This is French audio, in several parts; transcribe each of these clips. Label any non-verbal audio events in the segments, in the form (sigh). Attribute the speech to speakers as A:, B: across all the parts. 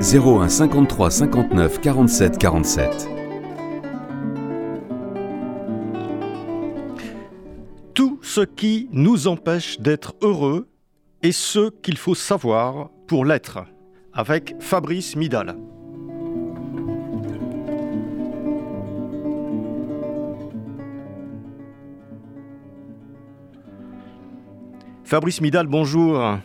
A: 01 53 59 47 47.
B: Tout ce qui nous empêche d'être heureux et ce qu'il faut savoir pour l'être, avec Fabrice Midal. Fabrice Midal, bonjour.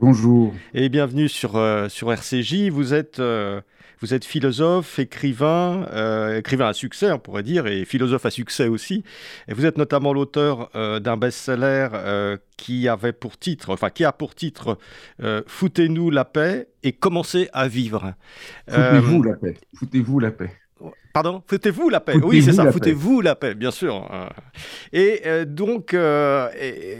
C: Bonjour.
B: Et bienvenue sur, euh, sur RCJ. Vous êtes, euh, vous êtes philosophe, écrivain, euh, écrivain à succès, on pourrait dire, et philosophe à succès aussi. Et vous êtes notamment l'auteur d'un best-seller qui avait pour titre, enfin qui a pour titre Foutez-nous la paix et commencez à vivre.
C: Foutez-vous la paix. Foutez-vous la paix.
B: Pardon? Foutez-vous la paix. oui, c'est ça. Foutez-vous la paix, bien sûr. Et euh, donc, euh,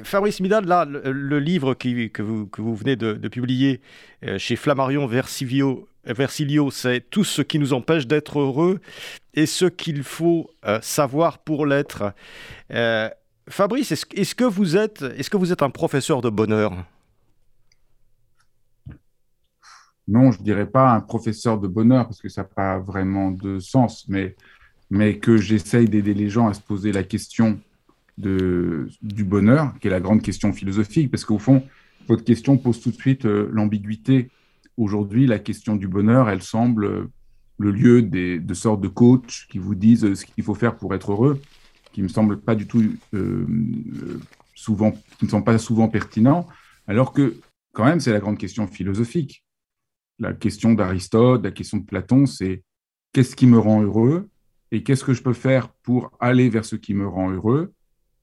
B: Fabrice Midal, là, le, livre que, vous, que, vous, venez de, publier euh, chez Flammarion Versivio, Versilio, c'est tout ce qui nous empêche d'être heureux et ce qu'il faut savoir pour l'être. Fabrice, est-ce que vous êtes, est-ce que vous êtes un professeur de bonheur?
C: Non, je dirais pas un professeur de bonheur parce que ça n'a pas vraiment de sens, mais, mais que j'essaye d'aider les gens à se poser la question de, du bonheur, qui est la grande question philosophique, parce qu'au fond, votre question pose tout de suite euh, l'ambiguïté. Aujourd'hui, la question du bonheur, elle semble euh, le lieu des, de sortes de coachs qui vous disent euh, ce qu'il faut faire pour être heureux, qui me semble pas du tout souvent, qui ne sont pas souvent pertinents, alors que quand même, c'est la grande question philosophique la question d'Aristote, la question de Platon, c'est qu'est-ce qui me rend heureux et qu'est-ce que je peux faire pour aller vers ce qui me rend heureux,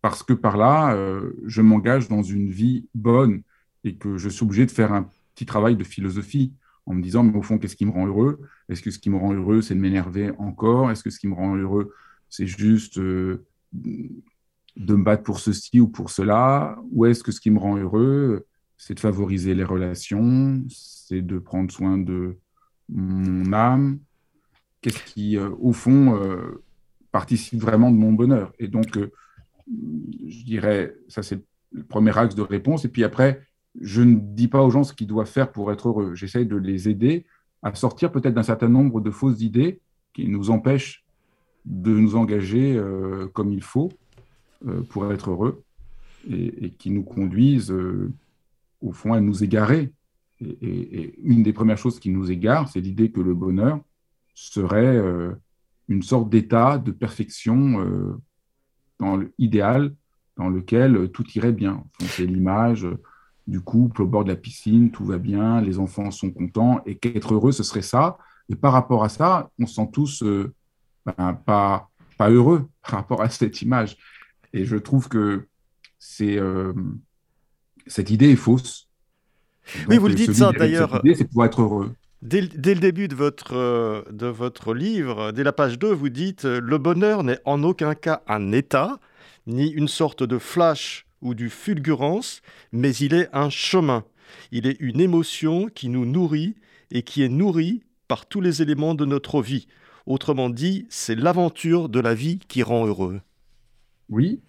C: parce que par là, euh, je m'engage dans une vie bonne et que je suis obligé de faire un petit travail de philosophie en me disant, mais au fond, qu'est-ce qui me rend heureux? Est-ce que ce qui me rend heureux, c'est de m'énerver encore? Est-ce que ce qui me rend heureux, c'est juste euh, de me battre pour ceci ou pour cela? Ou est-ce que ce qui me rend heureux, c'est de favoriser les relations, c'est de prendre soin de mon âme. Qu'est-ce qui, euh, au fond, euh, participe vraiment de mon bonheur Et donc, euh, je dirais, ça c'est le premier axe de réponse. Et puis après, je ne dis pas aux gens ce qu'ils doivent faire pour être heureux. J'essaye de les aider à sortir peut-être d'un certain nombre de fausses idées qui nous empêchent de nous engager comme il faut pour être heureux et, et qui nous conduisent au fond, à nous égarer. Et, une des premières choses qui nous égare, c'est l'idée que le bonheur serait euh, une sorte d'état de perfection euh, dans l'idéal dans lequel tout irait bien. C'est l'image du couple au bord de la piscine, tout va bien, les enfants sont contents, et qu'être heureux, ce serait ça. Et par rapport à ça, on se sent tous euh, ben, pas, pas heureux par rapport à cette image. Et je trouve que c'est cette idée est fausse.
B: oui, vous le dites ça d'ailleurs.
C: C'est pour être heureux.
B: Dès, le début de votre, euh, de votre livre, dès la page 2, vous dites euh, Le bonheur n'est en aucun cas un état, ni une sorte de flash ou du fulgurance, mais il est un chemin. Il est une émotion qui nous nourrit et qui est nourrie par tous les éléments de notre vie. Autrement dit, c'est l'aventure de la vie qui rend heureux.
C: Oui,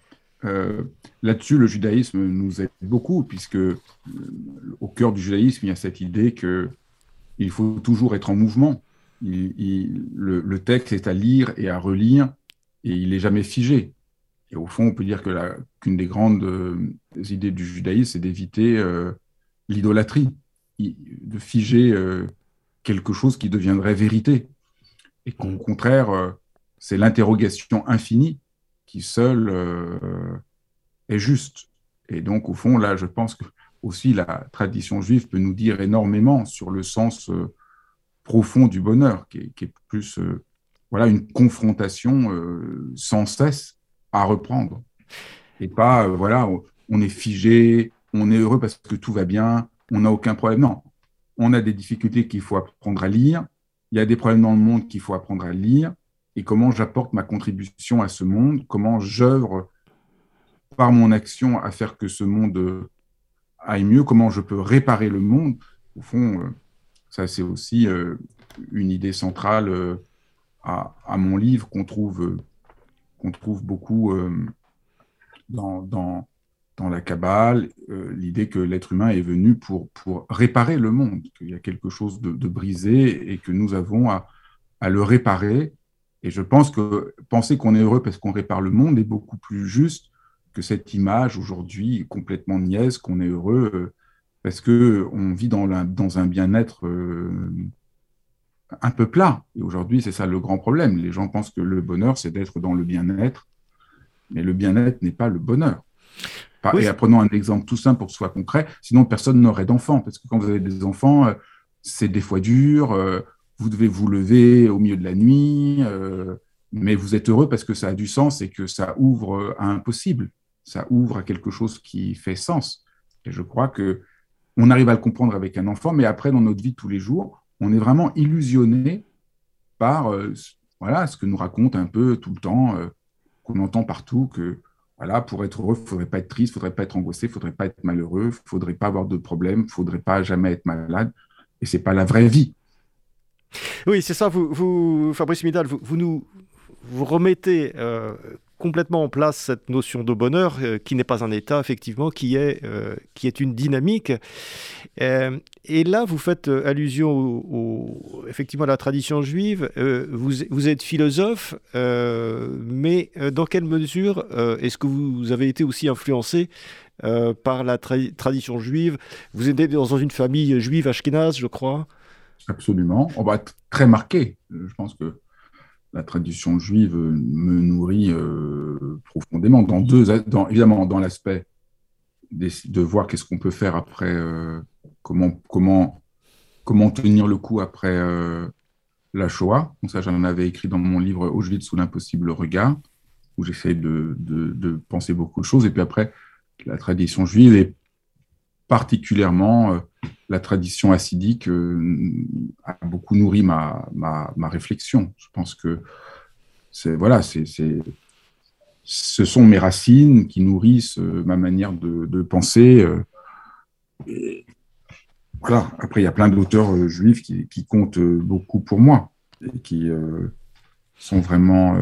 C: euh, là-dessus, le judaïsme nous aide beaucoup, puisque euh, au cœur du judaïsme, il y a cette idée qu'il faut toujours être en mouvement. le, texte est à lire et à relire, et il n'est jamais figé. Et au fond, on peut dire que qu'une des grandes euh, idées du judaïsme, c'est d'éviter l'idolâtrie, de figer quelque chose qui deviendrait vérité. Et qu'au contraire, c'est l'interrogation infinie qui seul euh, est juste. Et donc, au fond, là, je pense que aussi la tradition juive peut nous dire énormément sur le sens euh, profond du bonheur, qui est, plus euh, voilà une confrontation sans cesse à reprendre. Et pas, voilà, on est figé, on est heureux parce que tout va bien, on n'a aucun problème. Non, on a des difficultés qu'il faut apprendre à lire, il y a des problèmes dans le monde qu'il faut apprendre à lire, et comment j'apporte ma contribution à ce monde, comment j'œuvre par mon action à faire que ce monde aille mieux, comment je peux réparer le monde? Au fond, euh, ça c'est aussi euh, une idée centrale euh, à, mon livre qu'on trouve, qu'on trouve beaucoup dans, dans, la Kabbale, l'idée que l'être humain est venu pour, pour réparer le monde, qu'il y a quelque chose de, brisé et que nous avons à, à le réparer. Et je pense que penser qu'on est heureux parce qu'on répare le monde est beaucoup plus juste que cette image aujourd'hui complètement niaise qu'on est heureux euh, parce que on vit dans, dans un bien-être euh, un peu plat. Et aujourd'hui, c'est ça le grand problème. Les gens pensent que le bonheur, c'est d'être dans le bien-être, mais le bien-être n'est pas le bonheur. Et prenons un exemple tout simple pour que ce soit concret. Sinon, personne n'aurait d'enfants, parce que quand vous avez des enfants, euh, c'est des fois dur. Vous devez vous lever au milieu de la nuit, mais vous êtes heureux parce que ça a du sens et que ça ouvre à un possible ça ouvre à quelque chose qui fait sens. Et je crois que on arrive à le comprendre avec un enfant, mais après, dans notre vie de tous les jours, on est vraiment illusionné par euh, voilà, ce que nous raconte un peu tout le temps, euh, qu'on entend partout, que voilà, pour être heureux, il ne faudrait pas être triste, il ne faudrait pas être angoissé, il ne faudrait pas être malheureux, il ne faudrait pas avoir de problème, il ne faudrait pas jamais être malade. Et ce n'est pas la vraie vie.
B: Oui, c'est ça. Vous, Fabrice Midal, vous, nous vous remettez euh, complètement en place cette notion de bonheur euh, qui n'est pas un état, effectivement, qui est, euh, qui est une dynamique. Et là, vous faites allusion effectivement à la tradition juive. Vous, vous, êtes philosophe, mais dans quelle mesure est-ce que vous avez été aussi influencé par la tradition juive? Vous êtes dans une famille juive ashkénaze, je crois
C: Absolument. On va être très marqué. Je pense que la tradition juive me nourrit euh, profondément. Dans deux, évidemment, dans l'aspect de voir qu'est-ce qu'on peut faire après, euh, comment, comment, comment tenir le coup après euh, la Shoah. ça, j'en avais écrit dans mon livre Auschwitz sous l'impossible regard, où j'essaie de, de, de, penser beaucoup de choses. Et puis après, la tradition juive est particulièrement la tradition acidique euh, a beaucoup nourri ma, ma, ma, réflexion. Je pense que c'est voilà, c'est ce sont mes racines qui nourrissent euh, ma manière de, de penser. Et voilà. Après, il y a plein d'auteurs juifs qui, qui, comptent beaucoup pour moi et qui sont vraiment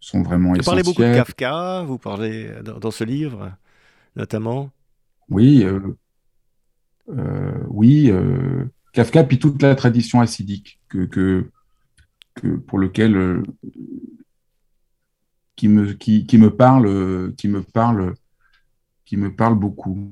C: sont vraiment
B: Vous parlez beaucoup de Kafka. Vous parlez dans, dans ce livre, notamment?
C: Oui, euh, euh, oui, euh, Kafka, puis toute la tradition acidique que, que, pour lequel qui me qui, qui, me parle qui me parle qui me parle beaucoup.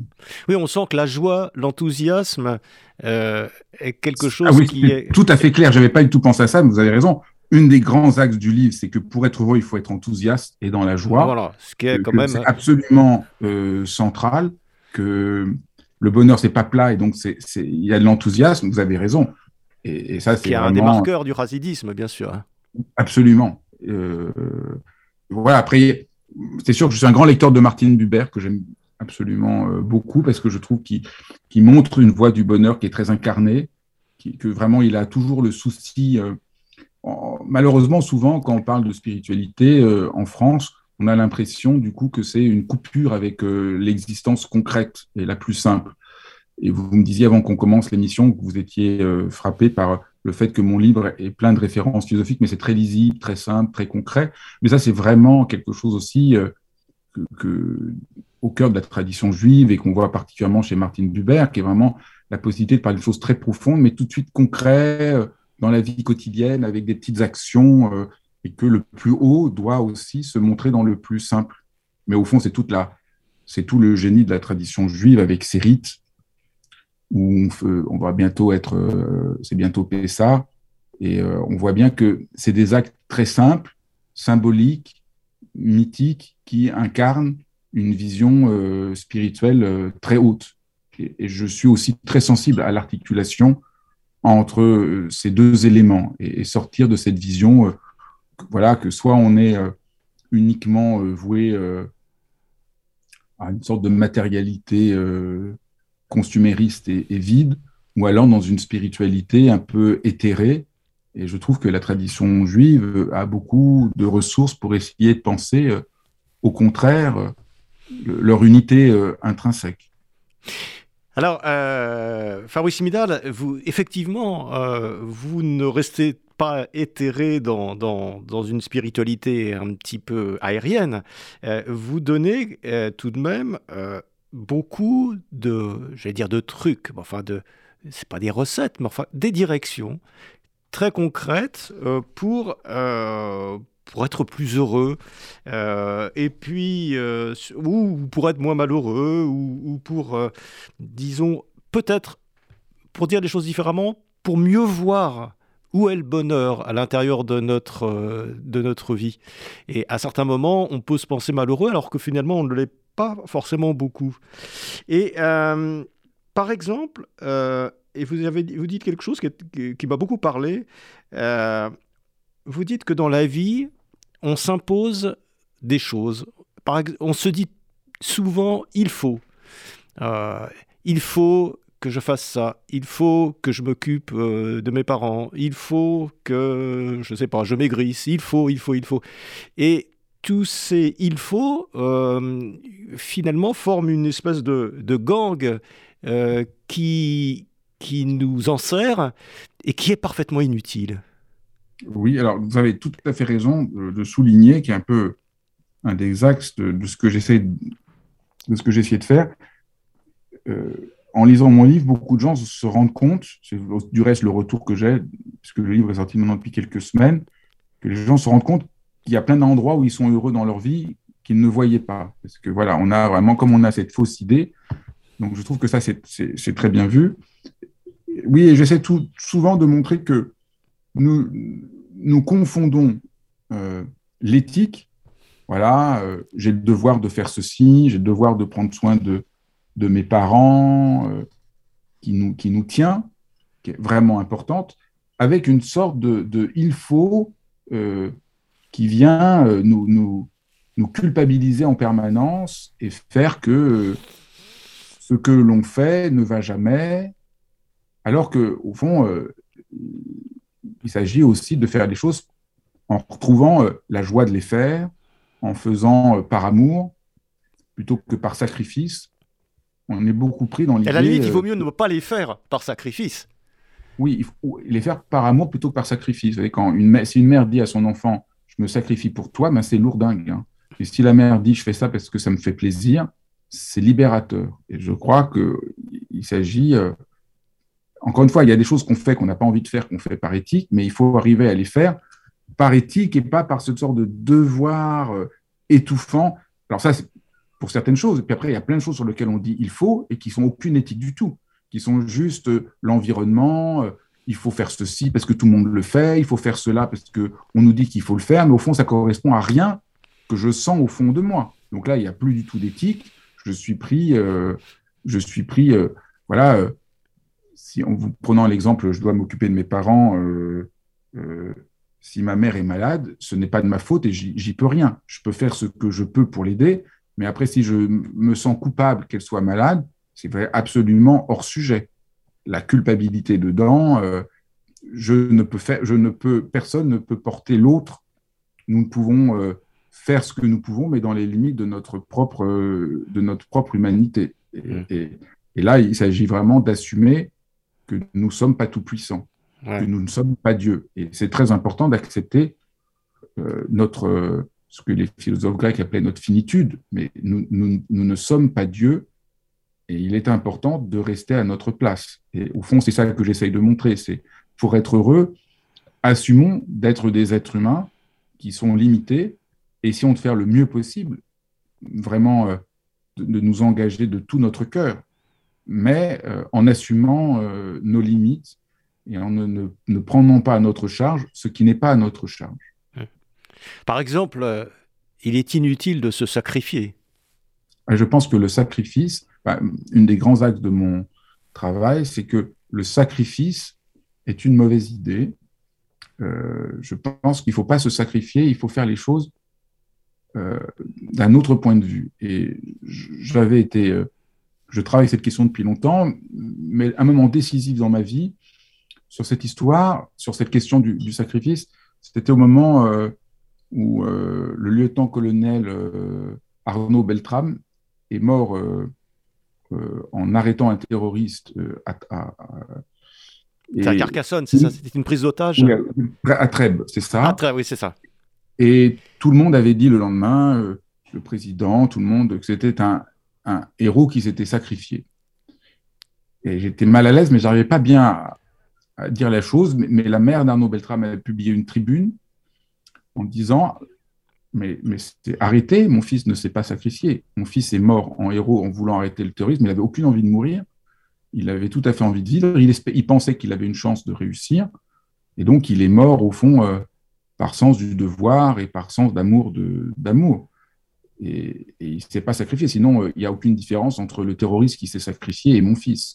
B: Oui, on sent que la joie, l'enthousiasme est quelque ah chose
C: oui,
B: qui est
C: tout à fait clair. J'avais pas du tout pensé à ça, mais vous avez raison. Une des grands axes du livre, c'est que pour être heureux, il faut être enthousiaste et dans la joie.
B: Voilà, ce qui est quand même
C: absolument central que le bonheur, c'est pas plat et donc c'est, il y a de l'enthousiasme, vous avez raison. Et, ça, c'est
B: vraiment... un des marqueurs du racidisme, bien sûr. Hein.
C: Absolument. Euh, voilà, après, c'est sûr que je suis un grand lecteur de Martine Buber, que j'aime absolument euh, beaucoup, parce que je trouve qu'il, montre une voie du bonheur qui est très incarnée, que vraiment il a toujours le souci. Euh, malheureusement, souvent, quand on parle de spiritualité en France, on a l'impression du coup que c'est une coupure avec euh, l'existence concrète et la plus simple. Et vous, me disiez avant qu'on commence l'émission que vous étiez euh, frappé par le fait que mon livre est plein de références philosophiques, mais c'est très lisible, très simple, très concret. Mais ça, c'est vraiment quelque chose aussi euh, que, au cœur de la tradition juive et qu'on voit particulièrement chez Martin Buber, qui est vraiment la possibilité de parler de choses très profondes, mais tout de suite concrètes dans la vie quotidienne, avec des petites actions et que le plus haut doit aussi se montrer dans le plus simple. Mais au fond, c'est toute la, c'est tout le génie de la tradition juive avec ses rites, où on, on va bientôt être, euh, c'est bientôt Pessah, et euh, on voit bien que c'est des actes très simples, symboliques, mythiques, qui incarnent une vision euh, spirituelle très haute. Et, je suis aussi très sensible à l'articulation entre ces deux éléments et sortir de cette vision voilà, que soit on est euh, uniquement euh, voué euh, à une sorte de matérialité consumériste et, vide, ou allant dans une spiritualité un peu éthérée. Et je trouve que la tradition juive a beaucoup de ressources pour essayer de penser, au contraire, leur unité intrinsèque.
B: Alors, euh, Fabrice Midal, vous, effectivement, vous ne restez pas éthéré dans, une spiritualité un petit peu aérienne, euh, vous donnez euh, tout de même euh, beaucoup de, j'allais dire, de trucs, enfin, de, c'est pas des recettes, mais enfin, des directions très concrètes pour, pour être plus heureux, et puis, ou pour être moins malheureux, ou pour, disons, peut-être, pour dire les choses différemment, pour mieux voir où est le bonheur à l'intérieur de notre, euh, de notre vie? Et à certains moments, on peut se penser malheureux alors que finalement, on ne l'est pas forcément beaucoup. Et euh, par exemple, euh, et vous, avez, vous dites quelque chose qui, m'a beaucoup parlé, vous dites que dans la vie, on s'impose des choses. Par, on se dit souvent, il faut. il faut que je fasse ça, il faut que je m'occupe euh, de mes parents, il faut que, je sais pas, je maigrisse, il faut, il faut, il faut. Et tous ces il faut, euh, finalement, forment une espèce de, de gang euh, qui, qui nous enserre et qui est parfaitement inutile.
C: Oui, alors vous avez tout à fait raison de, souligner, qui est un peu un des axes de, ce que j'essaie de ce que j'essaie de faire en lisant mon livre, beaucoup de gens se rendent compte, c'est du reste le retour que j'ai, puisque le livre est sorti maintenant depuis quelques semaines, que les gens se rendent compte qu'il y a plein d'endroits où ils sont heureux dans leur vie qu'ils ne voyaient pas. Parce que voilà, on a vraiment, comme on a cette fausse idée, donc je trouve que ça, c'est très bien vu. Oui, et j'essaie souvent de montrer que nous, nous confondons euh, l'éthique, voilà, euh, j'ai le devoir de faire ceci, j'ai le devoir de prendre soin de, de mes parents, euh, qui, nous, qui nous tient, qui est vraiment importante, avec une sorte de, il faut euh, qui vient euh, nous, nous, culpabiliser en permanence et faire que ce que l'on fait ne va jamais, alors que au fond, il s'agit aussi de faire les choses en retrouvant la joie de les faire, en faisant par amour plutôt que par sacrifice, on est beaucoup pris dans l'idée.
B: À la limite, il vaut euh, mieux ne pas les faire par sacrifice.
C: Oui, il faut les faire par amour plutôt que par sacrifice. Vous savez, quand une mère, si une mère dit à son enfant Je me sacrifie pour toi, ben c'est lourdingue. Hein. Et si la mère dit Je fais ça parce que ça me fait plaisir, c'est libérateur. Et je crois qu'il s'agit. Euh, encore une fois, il y a des choses qu'on fait qu'on n'a pas envie de faire, qu'on fait par éthique, mais il faut arriver à les faire par éthique et pas par ce sorte de devoir euh, étouffant. Alors ça, pour certaines choses. Et puis après, il y a plein de choses sur lesquelles on dit il faut et qui sont aucune éthique du tout, qui sont juste euh, l'environnement. Euh, il faut faire ceci parce que tout le monde le fait. Il faut faire cela parce que on nous dit qu'il faut le faire, mais au fond, ça correspond à rien que je sens au fond de moi. Donc là, il n'y a plus du tout d'éthique. Je suis pris, euh, je suis pris, voilà. si en vous prenant l'exemple, je dois m'occuper de mes parents. si ma mère est malade, ce n'est pas de ma faute et j'y peux rien. Je peux faire ce que je peux pour l'aider, mais après, si je me sens coupable qu'elle soit malade, c'est absolument hors sujet. La culpabilité dedans, euh, je ne peux faire, je ne peux, personne ne peut porter l'autre. Nous pouvons euh, faire ce que nous pouvons, mais dans les limites de notre propre, de notre propre humanité. Mmh. Et, là, il s'agit vraiment d'assumer que nous ne sommes pas tout puissants, que nous ne sommes pas Dieu. Et c'est très important d'accepter euh, notre ce que les philosophes grecs appelaient notre finitude, mais nous, ne sommes pas Dieu, et il est important de rester à notre place. Et au fond, c'est ça que j'essaye de montrer, c'est pour être heureux, assumons d'être des êtres humains qui sont limités, et essayons de faire le mieux possible, vraiment euh, de, nous engager de tout notre cœur, mais euh, en assumant euh, nos limites et en ne, ne prenant pas à notre charge ce qui n'est pas à notre charge.
B: Par exemple, euh, il est inutile de se sacrifier.
C: Je pense que le sacrifice, bah, une des grands axes de mon travail, c'est que le sacrifice est une mauvaise idée. Euh, je pense qu'il ne faut pas se sacrifier, il faut faire les choses euh, d'un autre point de vue. Et j'avais été, je travaille cette question depuis longtemps, mais un moment décisif dans ma vie sur cette histoire, sur cette question du, sacrifice, c'était au moment où euh, le lieutenant-colonel euh, Arnaud Beltrame est mort en arrêtant un terroriste
B: à, à Carcassonne, c'est ça? C'était une prise d'otage?
C: À Trèbes, c'est ça.
B: À Trèbes, oui, c'est ça.
C: Et tout le monde avait dit le lendemain, le président, tout le monde, que c'était un, un héros qui s'était sacrifié. Et j'étais mal à l'aise, mais j'arrivais pas bien à, dire la chose. Mais, la mère d'Arnaud Beltrame avait publié une tribune en disant mais, mais arrêtez, mon fils ne s'est pas sacrifié. Mon fils est mort en héros en voulant arrêter le terrorisme. Il n'avait aucune envie de mourir. Il avait tout à fait envie de vivre. Il, il pensait qu'il avait une chance de réussir. Et donc, il est mort, au fond, euh, par sens du devoir et par sens d'amour. d'amour et, il ne s'est pas sacrifié. Sinon, euh, il n'y a aucune différence entre le terroriste qui s'est sacrifié et mon fils.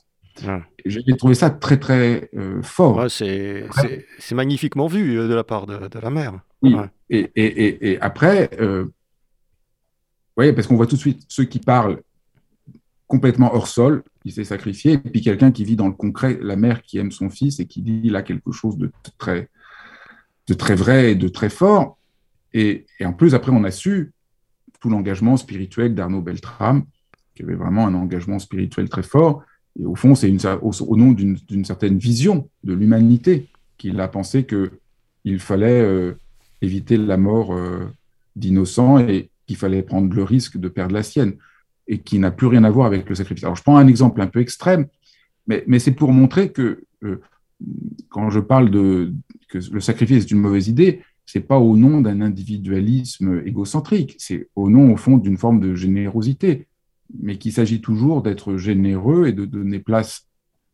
C: J'ai trouvé ça très, très euh, fort.
B: c'est magnifiquement vu euh, de la part de, la mère.
C: Oui. Et, et, et, après, vous voyez, parce qu'on voit tout de suite ceux qui parlent complètement hors sol, qui s'est sacrifié, et puis quelqu'un qui vit dans le concret, la mère qui aime son fils et qui dit là quelque chose de très, de très vrai et de très fort. Et, en plus, après, on a su tout l'engagement spirituel d'Arnaud Beltrame, qui avait vraiment un engagement spirituel très fort. Et au fond, c'est au, au, nom d'une certaine vision de l'humanité qu'il a pensé qu'il fallait euh, éviter la mort euh, d'innocents et qu'il fallait prendre le risque de perdre la sienne, et qui n'a plus rien à voir avec le sacrifice. Alors, je prends un exemple un peu extrême, mais, mais c'est pour montrer que euh, quand je parle de que le sacrifice est une mauvaise idée, c'est pas au nom d'un individualisme égocentrique, c'est au nom, au fond, d'une forme de générosité, mais qu'il s'agit toujours d'être généreux et de donner place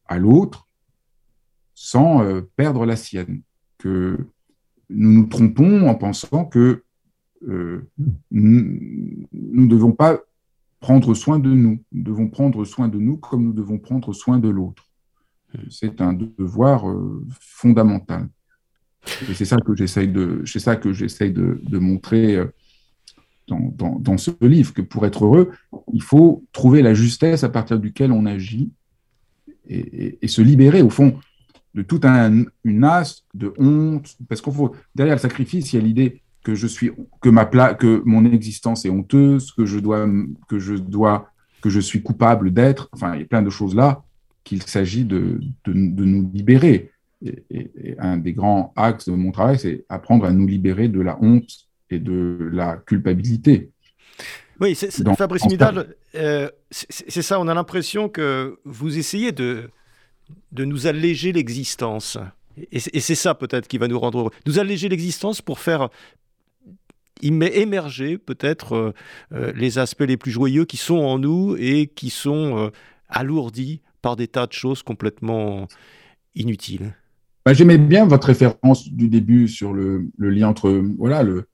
C: à l'autre sans euh, perdre la sienne. Que nous nous trompons en pensant que euh, nous ne devons pas prendre soin de nous. Nous devons prendre soin de nous comme nous devons prendre soin de l'autre. C'est un devoir euh, fondamental. C'est ça que j'essaye de, ça que j'essaye de, montrer euh, dans, ce livre, que pour être heureux, il faut trouver la justesse à partir duquel on agit et, se libérer, au fond, de toute un, une as de honte, parce qu'on faut, derrière le sacrifice, il y a l'idée que je suis, que ma pla, que mon existence est honteuse, que je dois, que je dois, que je suis coupable d'être. Enfin, il y a plein de choses là qu'il s'agit de, de, de, nous libérer et, un des grands axes de mon travail, c'est apprendre à nous libérer de la honte et de la culpabilité.
B: Oui, c'est, Fabrice Midal, euh, c'est ça, on a l'impression que vous essayez de, de nous alléger l'existence. Et, c'est ça peut-être qui va nous rendre heureux. Nous alléger l'existence pour faire émerger peut-être euh, euh, les aspects les plus joyeux qui sont en nous et qui sont alourdis par des tas de choses complètement inutiles.
C: Bah, j'aimais bien votre référence du début sur le, lien entre voilà, le,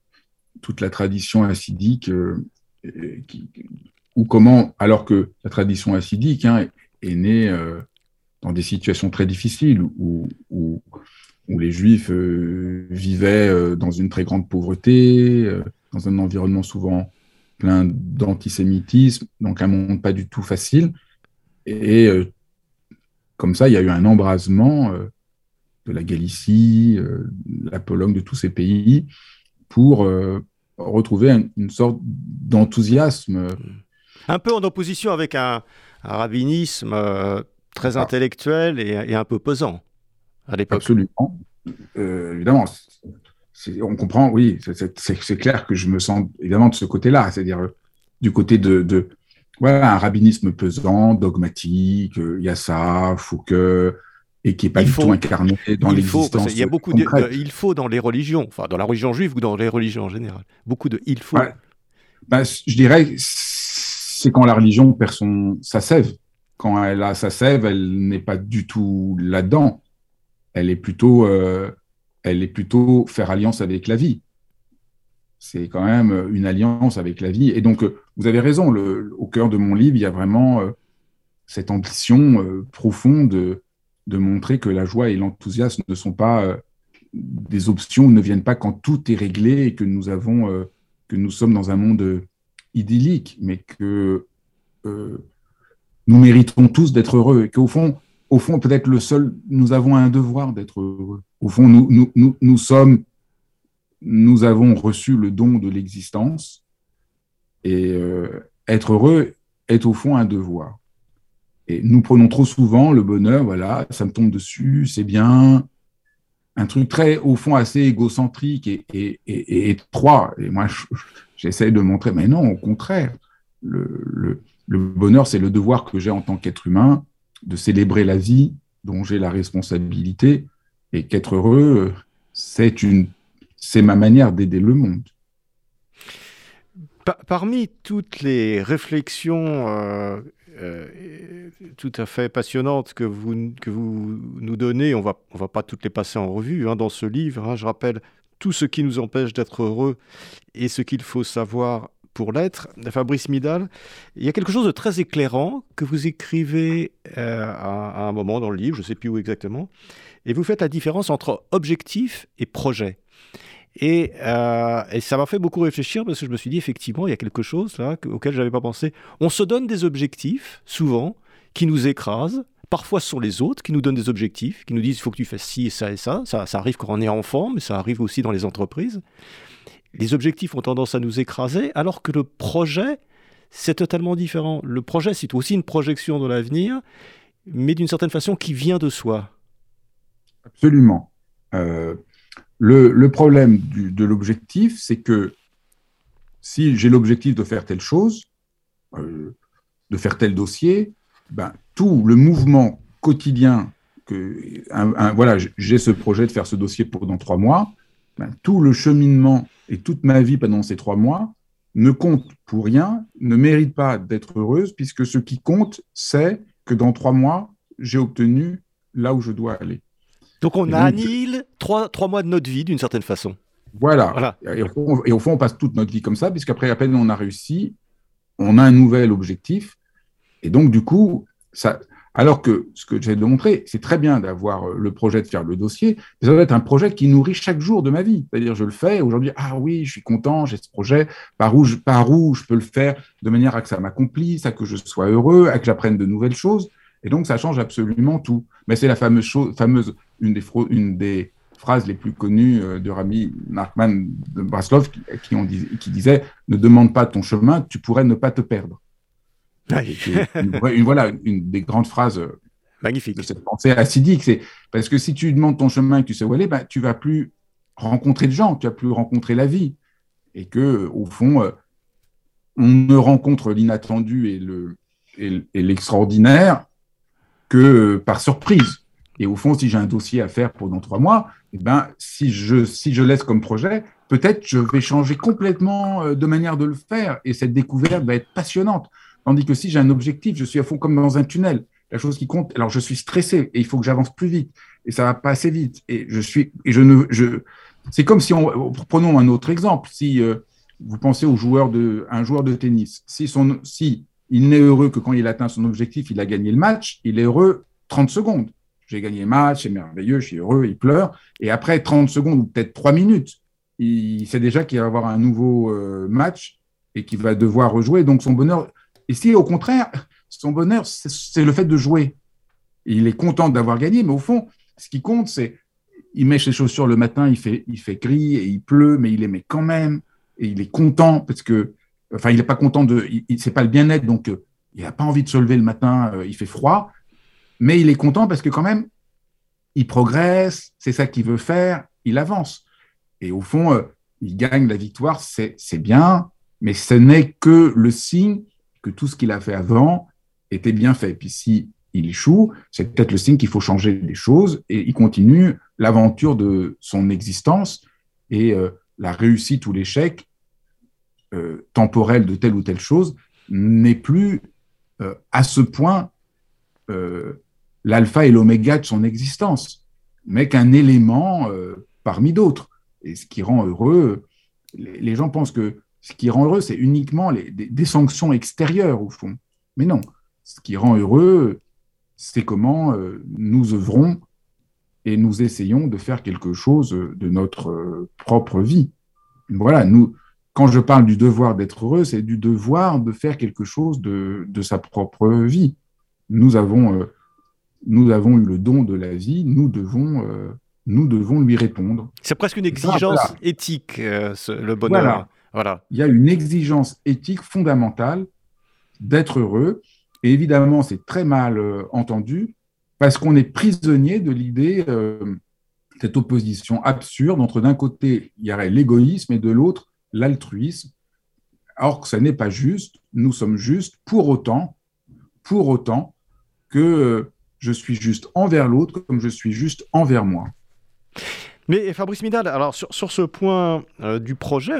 C: toute la tradition acidique, euh, ou comment, alors que la tradition acidique hein, est née euh, dans des situations très difficiles, où, où, les Juifs euh, vivaient dans une très grande pauvreté, dans un environnement souvent plein d'antisémitisme, donc un monde pas du tout facile. Et comme ça, il y a eu un embrasement de la Galicie, euh, la Pologne, de tous ces pays, pour euh, retrouver une sorte d'enthousiasme.
B: Un peu en opposition avec un, rabbinisme euh, très ah. intellectuel et, un peu pesant à l'époque.
C: Absolument. évidemment, on comprend, oui, c'est clair que je me sens évidemment de ce côté-là, c'est-à-dire du côté de, de un rabbinisme pesant, dogmatique, il y a ça, Foucault, et qui n'est pas du tout incarné dans l'existence.
B: Il y a beaucoup de, il faut dans les religions, enfin dans la religion juive ou dans les religions en général. Beaucoup de il faut.
C: Bah, je dirais, c'est quand la religion perd son, sa sève. Quand elle a sa sève, elle n'est pas du tout là-dedans. Elle est plutôt, euh, elle est plutôt faire alliance avec la vie. C'est quand même une alliance avec la vie. Et donc, euh, vous avez raison. Au cœur de mon livre, il y a vraiment euh, cette ambition profonde de montrer que la joie et l'enthousiasme ne sont pas des options, ne viennent pas quand tout est réglé et que nous avons, que nous sommes dans un monde idyllique, mais que nous méritons tous d'être heureux et qu'au fond, au fond, peut-être le seul, nous avons un devoir d'être heureux. Au fond, nous, nous, nous, nous, sommes, nous avons reçu le don de l'existence et euh, être heureux est au fond un devoir. Et nous prenons trop souvent le bonheur, voilà, ça me tombe dessus, c'est bien, un truc très, au fond, assez égocentrique et, et, et, étroit. Et moi, j'essaie de montrer, mais non, au contraire, le, le bonheur, c'est le devoir que j'ai en tant qu'être humain de célébrer la vie dont j'ai la responsabilité et qu'être heureux, c'est une, c'est ma manière d'aider le monde.
B: Parmi toutes les réflexions euh, euh, tout à fait passionnantes que vous, que vous nous donnez, on va, on va pas toutes les passer en revue hein, dans ce livre. Hein, je rappelle tout ce qui nous empêche d'être heureux et ce qu'il faut savoir pour l'être, Fabrice Midal, il y a quelque chose de très éclairant que vous écrivez euh, à, un moment dans le livre, je ne sais plus où exactement, et vous faites la différence entre objectif et projet. Et, euh, et ça m'a fait beaucoup réfléchir parce que je me suis dit, effectivement, il y a quelque chose là auquel je n'avais pas pensé. On se donne des objectifs, souvent, qui nous écrasent. Parfois, ce sont les autres qui nous donnent des objectifs, qui nous disent, il faut que tu fasses ci et ça et ça. Ça, ça arrive quand on est enfant, mais ça arrive aussi dans les entreprises les objectifs ont tendance à nous écraser, alors que le projet, c'est totalement différent. Le projet, c'est aussi une projection dans l'avenir, mais d'une certaine façon qui vient de soi.
C: Absolument. Euh, le, problème de l'objectif, c'est que si j'ai l'objectif de faire telle chose, euh, de faire tel dossier, ben, tout le mouvement quotidien que voilà, j'ai ce projet de faire ce dossier pour dans trois mois, ben, tout le cheminement et toute ma vie pendant ces trois mois ne compte pour rien, ne mérite pas d'être heureuse, puisque ce qui compte, c'est que dans trois mois, j'ai obtenu là où je dois aller.
B: Donc on annihile trois, trois mois de notre vie d'une certaine façon.
C: Voilà. Et, au fond, on passe toute notre vie comme ça, puisqu'après, à peine on a réussi, on a un nouvel objectif. Et donc, du coup, ça, alors que ce que j'ai de montrer, c'est très bien d'avoir euh, le projet de faire le dossier, mais ça doit être un projet qui nourrit chaque jour de ma vie. C'est-à-dire, je le fais aujourd'hui, ah oui, je suis content, j'ai ce projet, par où, je, par où je peux le faire de manière à que ça m'accomplisse, à que je sois heureux, à que j'apprenne de nouvelles choses. Et donc, ça change absolument tout. Mais c'est la fameuse chose, fameuse, une des, phrases les plus connues euh, de Rami Narkman de Braslov qui disait Ne demande pas ton chemin, tu pourrais ne pas te perdre une, voilà, une des grandes phrases euh,
B: Magnifique.
C: de cette pensée acidique. C'est parce que si tu demandes ton chemin et que tu sais où aller, bah, tu vas plus rencontrer de gens, tu vas plus rencontrer la vie. Et que, au fond, euh, on ne rencontre l'inattendu et, le, et l'extraordinaire que euh, par surprise. Et au fond, si j'ai un dossier à faire pendant trois mois, eh ben, si, je, si je laisse comme projet, peut-être je vais changer complètement de manière de le faire. Et cette découverte va être passionnante. Tandis que si j'ai un objectif, je suis à fond comme dans un tunnel. La chose qui compte, alors je suis stressé et il faut que j'avance plus vite et ça va pas assez vite et je suis et je ne je c'est comme si on prenons un autre exemple. Si euh, vous pensez au joueur de un joueur de tennis, si son si il n'est heureux que quand il atteint son objectif, il a gagné le match, il est heureux 30 secondes. J'ai gagné le match, c'est merveilleux, je suis heureux, il pleure et après 30 secondes ou peut-être 3 minutes, il sait déjà qu'il va avoir un nouveau euh, match et qu'il va devoir rejouer donc son bonheur et si, au contraire, son bonheur, c'est le fait de jouer. il est content d'avoir gagné, mais au fond, ce qui compte, c'est il met ses chaussures le matin, il fait, il fait gris et il pleut, mais il les met quand même. Et il est content parce que, enfin, il n'est pas content de, c'est pas le bien-être, donc euh, il n'a pas envie de se lever le matin, euh, il fait froid, mais il est content parce que quand même, il progresse, c'est ça qu'il veut faire, il avance. Et au fond, euh, il gagne la victoire, c'est bien, mais ce n'est que le signe que tout ce qu'il a fait avant était bien fait. Puis si il échoue, c'est peut-être le signe qu'il faut changer des choses et il continue l'aventure de son existence et euh, la réussite ou l'échec euh, temporel de telle ou telle chose n'est plus euh, à ce point l'alpha et l'oméga de son existence, mais qu'un élément parmi d'autres. Et ce qui rend heureux, les gens pensent que ce qui rend heureux, c'est uniquement les, des, sanctions extérieures, au fond. Mais non, ce qui rend heureux, c'est comment euh, nous œuvrons et nous essayons de faire quelque chose de notre euh, propre vie. Voilà, nous, quand je parle du devoir d'être heureux, c'est du devoir de faire quelque chose de, de sa propre vie. nous avons, nous avons eu le don de la vie, nous devons, nous devons lui répondre.
B: C'est presque une exigence éthique, le bonheur.
C: Voilà. Il y a une exigence éthique fondamentale d'être heureux. Et évidemment, c'est très mal entendu parce qu'on est prisonnier de l'idée, cette opposition absurde entre d'un côté, il y aurait l'égoïsme et de l'autre, l'altruisme. Or que ça n'est pas juste, nous sommes justes pour autant, pour autant que euh, je suis juste envers l'autre comme je suis juste envers moi.
B: Mais Fabrice Midal, alors sur, ce point euh, du projet,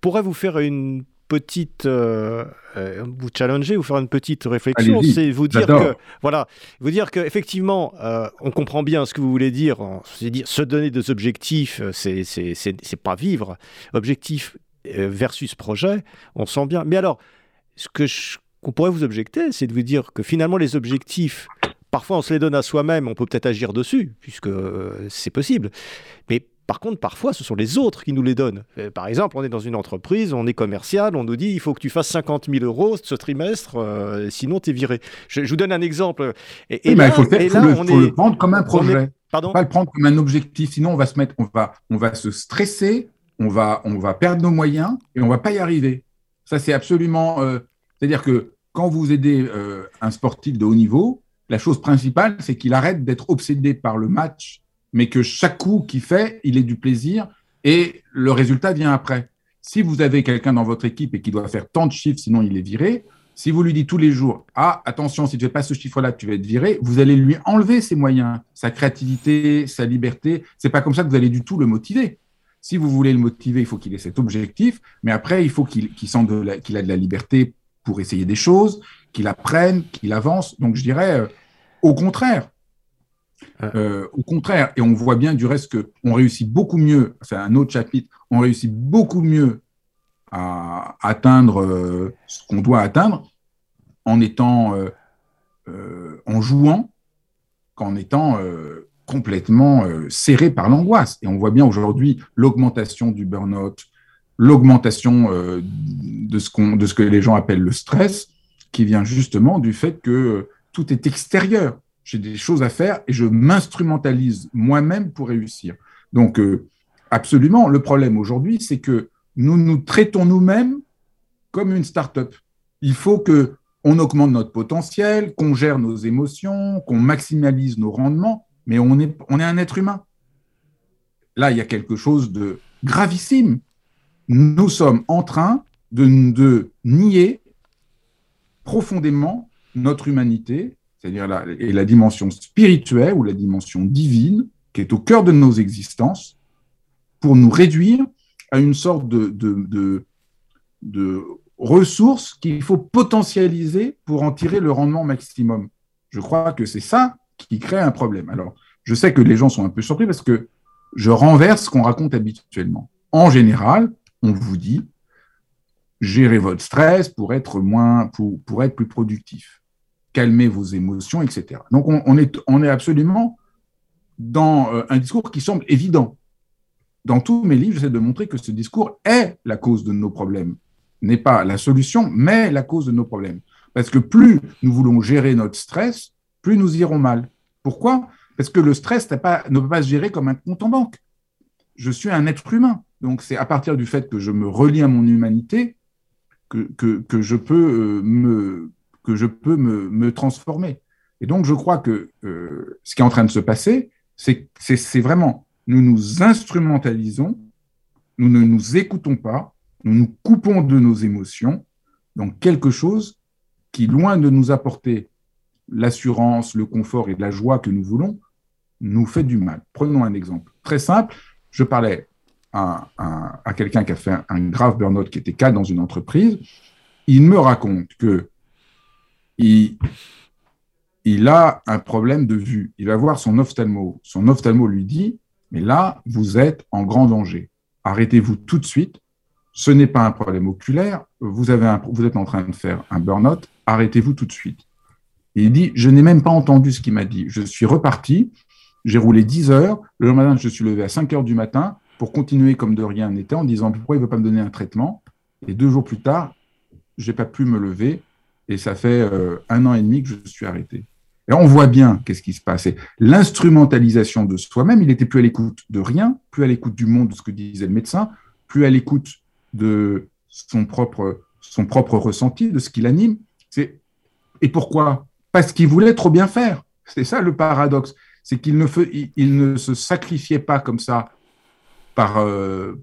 B: pourrait vous faire une petite, euh, vous challenger, vous faire une petite réflexion, c'est vous dire que, voilà, vous dire que effectivement, on comprend bien ce que vous voulez dire, c'est dire se donner des objectifs, c'est c'est pas vivre. Objectif euh, versus projet, on sent bien. Mais alors, ce que qu'on pourrait vous objecter, c'est de vous dire que finalement les objectifs, parfois on se les donne à soi-même, on peut peut-être agir dessus, puisque euh, c'est possible. Mais par contre, parfois, ce sont les autres qui nous les donnent. Euh, par exemple, on est dans une entreprise, on est commercial, on nous dit il faut que tu fasses 50 000 euros ce trimestre, sinon tu es viré. Je, vous donne un exemple.
C: Et, là, il faut, le, prendre comme un projet. Pardon pas le prendre comme un objectif, sinon on va se mettre, on va, on va se stresser, on va, on va perdre nos moyens et on va pas y arriver. Ça, c'est absolument. Euh, c'est-à-dire que quand vous aidez euh, un sportif de haut niveau, la chose principale, c'est qu'il arrête d'être obsédé par le match, mais que chaque coup qu'il fait, il ait du plaisir et le résultat vient après. Si vous avez quelqu'un dans votre équipe et qui doit faire tant de chiffres, sinon il est viré, si vous lui dites tous les jours, ah, attention, si tu ne fais pas ce chiffre-là, tu vas être viré, vous allez lui enlever ses moyens, sa créativité, sa liberté. C'est pas comme ça que vous allez du tout le motiver. Si vous voulez le motiver, il faut qu'il ait cet objectif, mais après, il faut qu'il sente qu'il a de la liberté pour essayer des choses, qu'il apprenne, qu'il avance. Donc, je dirais, euh, au contraire, euh, au contraire, et on voit bien du reste qu'on réussit beaucoup mieux, c'est un autre chapitre, on réussit beaucoup mieux à atteindre euh, ce qu'on doit atteindre en étant, en jouant qu'en étant complètement euh, serré par l'angoisse. Et on voit bien aujourd'hui l'augmentation du burn-out, l'augmentation euh, de, ce que les gens appellent le stress, qui vient justement du fait que euh, tout est extérieur. J'ai des choses à faire et je m'instrumentalise moi-même pour réussir. Donc, absolument, le problème aujourd'hui, c'est que nous nous traitons nous-mêmes comme une start-up. Il faut que on augmente notre potentiel, qu'on gère nos émotions, qu'on maximalise nos rendements, mais on est, on est un être humain. Là, il y a quelque chose de gravissime. Nous sommes en train de nier profondément notre humanité, c'est-à-dire la, et la dimension spirituelle ou la dimension divine qui est au cœur de nos existences, pour nous réduire à une sorte de, de, de, de ressources qu'il faut potentialiser pour en tirer le rendement maximum. Je crois que c'est ça qui crée un problème. Alors, je sais que les gens sont un peu surpris parce que je renverse ce qu'on raconte habituellement. En général, on vous dit gérez votre stress pour être moins, pour, pour être plus productif, calmez vos émotions, etc. Donc, on, est, absolument dans euh, un discours qui semble évident. Dans tous mes livres, j'essaie de montrer que ce discours est la cause de nos problèmes, n'est pas la solution, mais la cause de nos problèmes. Parce que plus nous voulons gérer notre stress, plus nous irons mal. Pourquoi? Parce que le stress ne peut pas se gérer comme un compte en banque. Je suis un être humain. Donc c'est à partir du fait que je me relie à mon humanité que, que, je peux, euh, me, que je peux me, me, transformer. Et donc je crois que euh, ce qui est en train de se passer, c'est vraiment, nous nous instrumentalisons, nous ne nous écoutons pas, nous nous coupons de nos émotions, donc quelque chose qui, loin de nous apporter l'assurance, le confort et la joie que nous voulons, nous fait du mal. Prenons un exemple très simple. Je parlais à, quelqu'un qui a fait un, grave burn-out, qui était cadre dans une entreprise. Il me raconte que il, a un problème de vue. Il va voir son ophtalmo. Son ophtalmo lui dit, mais là, vous êtes en grand danger. Arrêtez-vous tout de suite. Ce n'est pas un problème oculaire. Vous, êtes en train de faire un burn-out. Arrêtez-vous tout de suite il dit, je n'ai même pas entendu ce qu'il m'a dit. Je suis reparti, j'ai roulé 10 heures. Le lendemain je suis levé à 5 heures du matin pour continuer comme de rien n'était en disant pourquoi il ne veut pas me donner un traitement? Et deux jours plus tard, je n'ai pas pu me lever et ça fait un an et demi que je suis arrêté. Et on voit bien qu'est-ce qui se passe. L'instrumentalisation de soi-même, il n'était plus à l'écoute de rien, plus à l'écoute du monde, de ce que disait le médecin, plus à l'écoute de son propre, son propre ressenti, de ce qui l'anime. Et pourquoi? Parce qu'il voulait trop bien faire. C'est ça le paradoxe. C'est qu'il ne, il, ne se sacrifiait pas comme ça par, euh,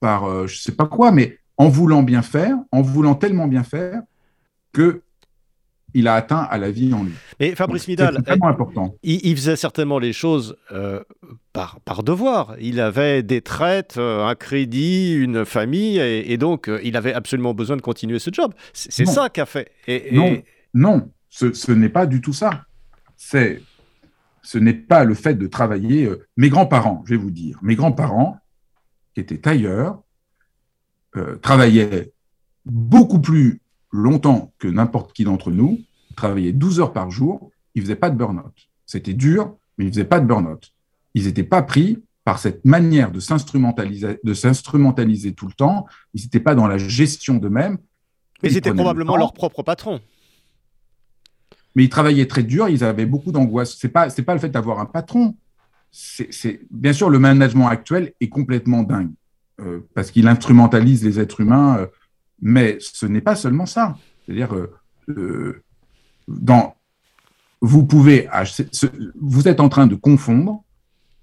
C: par euh, je ne sais pas quoi, mais en voulant bien faire, en voulant tellement bien faire que il a atteint à la vie en lui.
B: Et Fabrice Midal,
C: vraiment important.
B: Il, faisait certainement les choses euh, par, par devoir. Il avait des traites, euh, un crédit, une famille, et, donc euh, il avait absolument besoin de continuer ce job. C'est ça qu'a fait.
C: Et, Non, non, ce, ce n'est pas du tout ça. C'est, ce n'est pas le fait de travailler. mes grands-parents, je vais vous dire, mes grands-parents, qui étaient tailleurs, travaillaient beaucoup plus longtemps que n'importe qui d'entre nous, travaillait 12 heures par jour, ils ne faisaient pas de burn-out. C'était dur, mais ils ne faisaient pas de burn-out. Ils n'étaient pas pris par cette manière de s'instrumentaliser, de s'instrumentaliser tout le temps. Ils n'étaient pas dans la gestion d'eux-mêmes.
B: Mais c'était probablement leur propre patron.
C: Mais ils travaillaient très dur, ils avaient beaucoup d'angoisse. C'est pas, c'est pas le fait d'avoir un patron. C'est, bien sûr, le management actuel est complètement dingue euh, parce qu'il instrumentalise les êtres humains. Euh, mais ce n'est pas seulement ça. C'est-à-dire, euh, euh, dans, vous êtes en train de confondre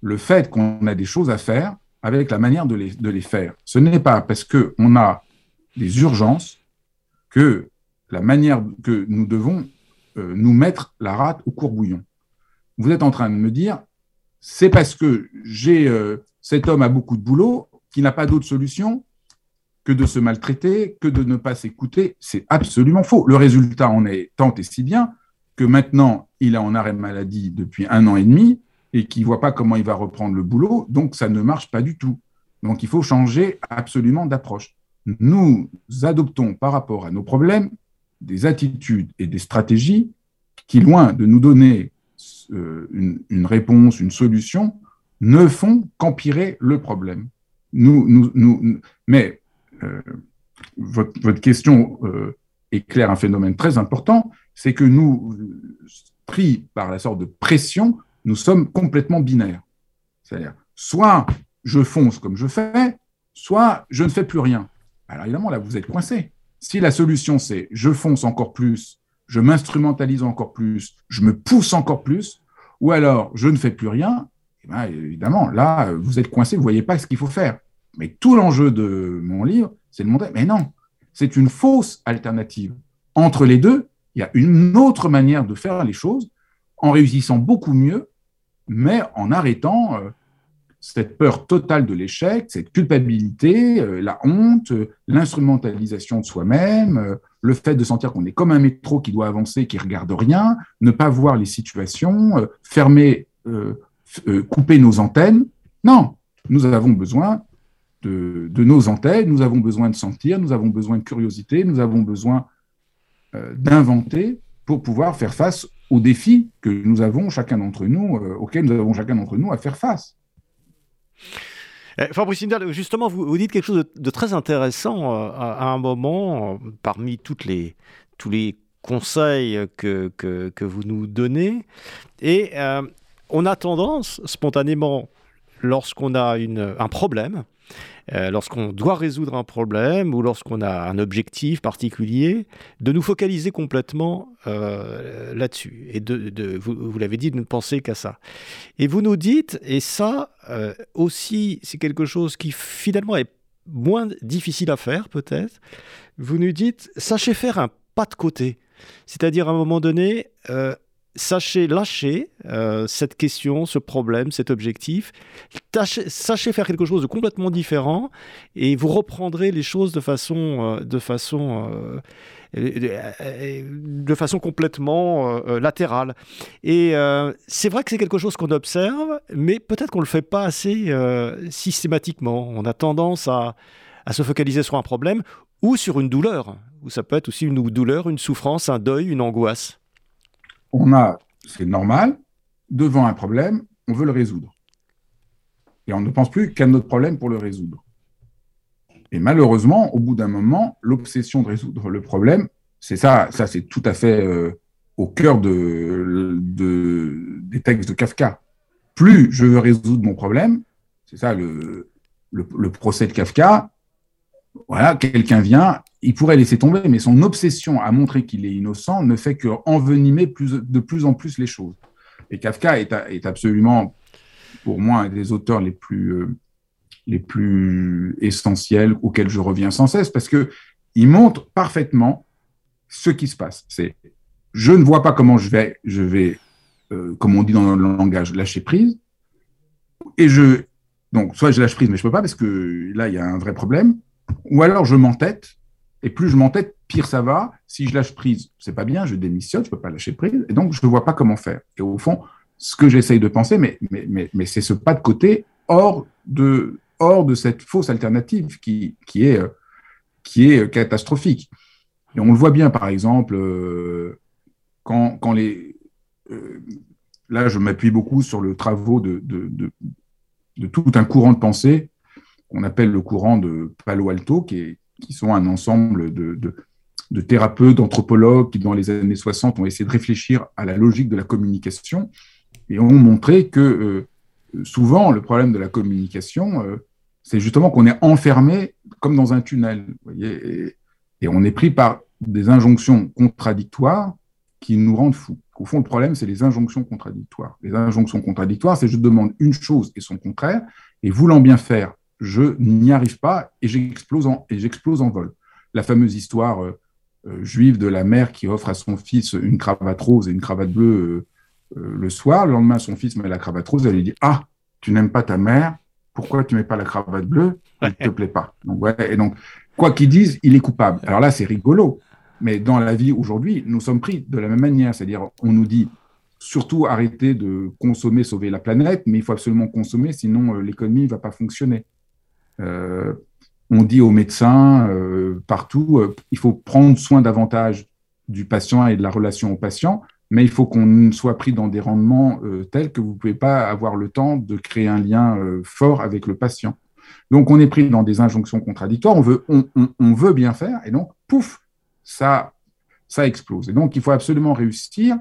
C: le fait qu'on a des choses à faire avec la manière de les, faire. Ce n'est pas parce qu'on a des urgences que la manière que nous devons euh, nous mettre la rate au courbouillon. Vous êtes en train de me dire, c'est parce que cet homme a beaucoup de boulot, qu'il n'a pas d'autre solution, que de se maltraiter, que de ne pas s'écouter. C'est absolument faux. Le résultat en est tant et si bien que maintenant, il est en arrêt maladie depuis un an et demi et qu'il ne voit pas comment il va reprendre le boulot, donc ça ne marche pas du tout. Donc il faut changer absolument d'approche. Nous adoptons par rapport à nos problèmes des attitudes et des stratégies qui, loin de nous donner euh, une, réponse, une solution, ne font qu'empirer le problème. Nous, nous, nous, mais euh, votre, question euh, éclaire un phénomène très important, c'est que nous, pris par la sorte de pression, nous sommes complètement binaires. C'est-à-dire, soit je fonce comme je fais, soit je ne fais plus rien. Alors évidemment, là, vous êtes coincé. Si la solution, c'est je fonce encore plus, je m'instrumentalise encore plus, je me pousse encore plus, ou alors je ne fais plus rien, eh ben, évidemment, là, vous êtes coincé, vous ne voyez pas ce qu'il faut faire. Mais tout l'enjeu de mon livre, c'est de montrer, mais non, c'est une fausse alternative. Entre les deux, il y a une autre manière de faire les choses, en réussissant beaucoup mieux, mais en arrêtant euh, cette peur totale de l'échec, cette culpabilité, euh, la honte, euh, l'instrumentalisation de soi-même, le fait de sentir qu'on est comme un métro qui doit avancer, qui regarde rien, ne pas voir les situations, fermer, couper nos antennes. Non, nous avons besoin de, nos antennes, nous avons besoin de sentir, nous avons besoin de curiosité, nous avons besoin euh, d'inventer pour pouvoir faire face aux défis que nous avons chacun d'entre nous, euh, auxquels nous avons chacun d'entre nous à faire face.
B: Eh, Fabrice Hindal, justement, vous, dites quelque chose de, très intéressant euh, à, un moment, parmi toutes les, tous les conseils que, que, que vous nous donnez. Et on a tendance, spontanément, lorsqu'on a une, un problème, euh, lorsqu'on doit résoudre un problème ou lorsqu'on a un objectif particulier, de nous focaliser complètement euh, là-dessus. Et de, vous, l'avez dit, de ne penser qu'à ça. Et vous nous dites, et ça euh, aussi, c'est quelque chose qui finalement est moins difficile à faire peut-être, vous nous dites, sachez faire un pas de côté. C'est-à-dire à un moment donné, sachez lâcher euh, cette question, ce problème, cet objectif. sachez faire quelque chose de complètement différent et vous reprendrez les choses de façon, euh, de façon, euh, de façon complètement latérale. Et c'est vrai que c'est quelque chose qu'on observe, mais peut-être qu'on ne le fait pas assez systématiquement. On a tendance à, à se focaliser sur un problème ou sur une douleur, ou ça peut être aussi une douleur, une souffrance, un deuil, une angoisse
C: on a, c'est normal, devant un problème, on veut le résoudre. Et on ne pense plus qu'à notre problème pour le résoudre. Et malheureusement, au bout d'un moment, l'obsession de résoudre le problème c'est ça, ça c'est tout à fait au cœur de, des textes de Kafka. Plus je veux résoudre mon problème, c'est ça le, le, procès de Kafka, voilà, quelqu'un vient, il pourrait laisser tomber, mais son obsession à montrer qu'il est innocent ne fait qu'envenimer de plus en plus les choses. Et Kafka est, est, absolument, pour moi, un des auteurs les plus, euh, les plus essentiels auxquels je reviens sans cesse, parce que il montre parfaitement ce qui se passe. C'est, je ne vois pas comment je vais, je vais, euh, comme on dit dans le langage, lâcher prise, et je, donc soit je lâche prise, mais je peux pas parce que là il y a un vrai problème, ou alors je m'entête, et plus je m'entête, pire ça va. Si je lâche prise, c'est pas bien, je démissionne, je peux pas lâcher prise, et donc je ne vois pas comment faire. Et au fond, ce que j'essaye de penser, mais, mais, mais, mais c'est ce pas de côté hors de, hors de cette fausse alternative qui, qui, est, qui est catastrophique. Et on le voit bien, par exemple, euh, quand, quand les. Euh, là, je m'appuie beaucoup sur le travaux de, de, de, tout un courant de pensée qu'on appelle le courant de Palo Alto, qui, sont un ensemble de, thérapeutes, d'anthropologues qui, dans les années 60, ont essayé de réfléchir à la logique de la communication et ont montré que euh, souvent, le problème de la communication, euh, c'est justement qu'on est enfermé comme dans un tunnel. Voyez, et, on est pris par des injonctions contradictoires qui nous rendent fous. Au fond, le problème, c'est les injonctions contradictoires. Les injonctions contradictoires, c'est je demande une chose et son contraire, et voulant bien faire, je n'y arrive pas et j'explose en, et j'explose en vol. La fameuse histoire euh, juive de la mère qui offre à son fils une cravate rose et une cravate bleue euh, le soir. Le lendemain, son fils met la cravate rose. Elle lui dit Ah, tu n'aimes pas ta mère. Pourquoi tu mets pas la cravate bleue? Elle ne te plaît pas. Donc, ouais, et donc, quoi qu'ils disent, il est coupable. Alors là, c'est rigolo. Mais dans la vie aujourd'hui, nous sommes pris de la même manière. C'est-à-dire, on nous dit surtout arrêter de consommer, sauver la planète, mais il faut absolument consommer, sinon euh, l'économie ne va pas fonctionner. Euh, on dit aux médecins partout, il faut prendre soin davantage du patient et de la relation au patient mais il faut qu'on soit pris dans des rendements euh, tels que vous ne pouvez pas avoir le temps de créer un lien euh, fort avec le patient. Donc, on est pris dans des injonctions contradictoires, on veut, on, veut bien faire, et donc, pouf, ça, ça explose. Et donc, il faut absolument réussir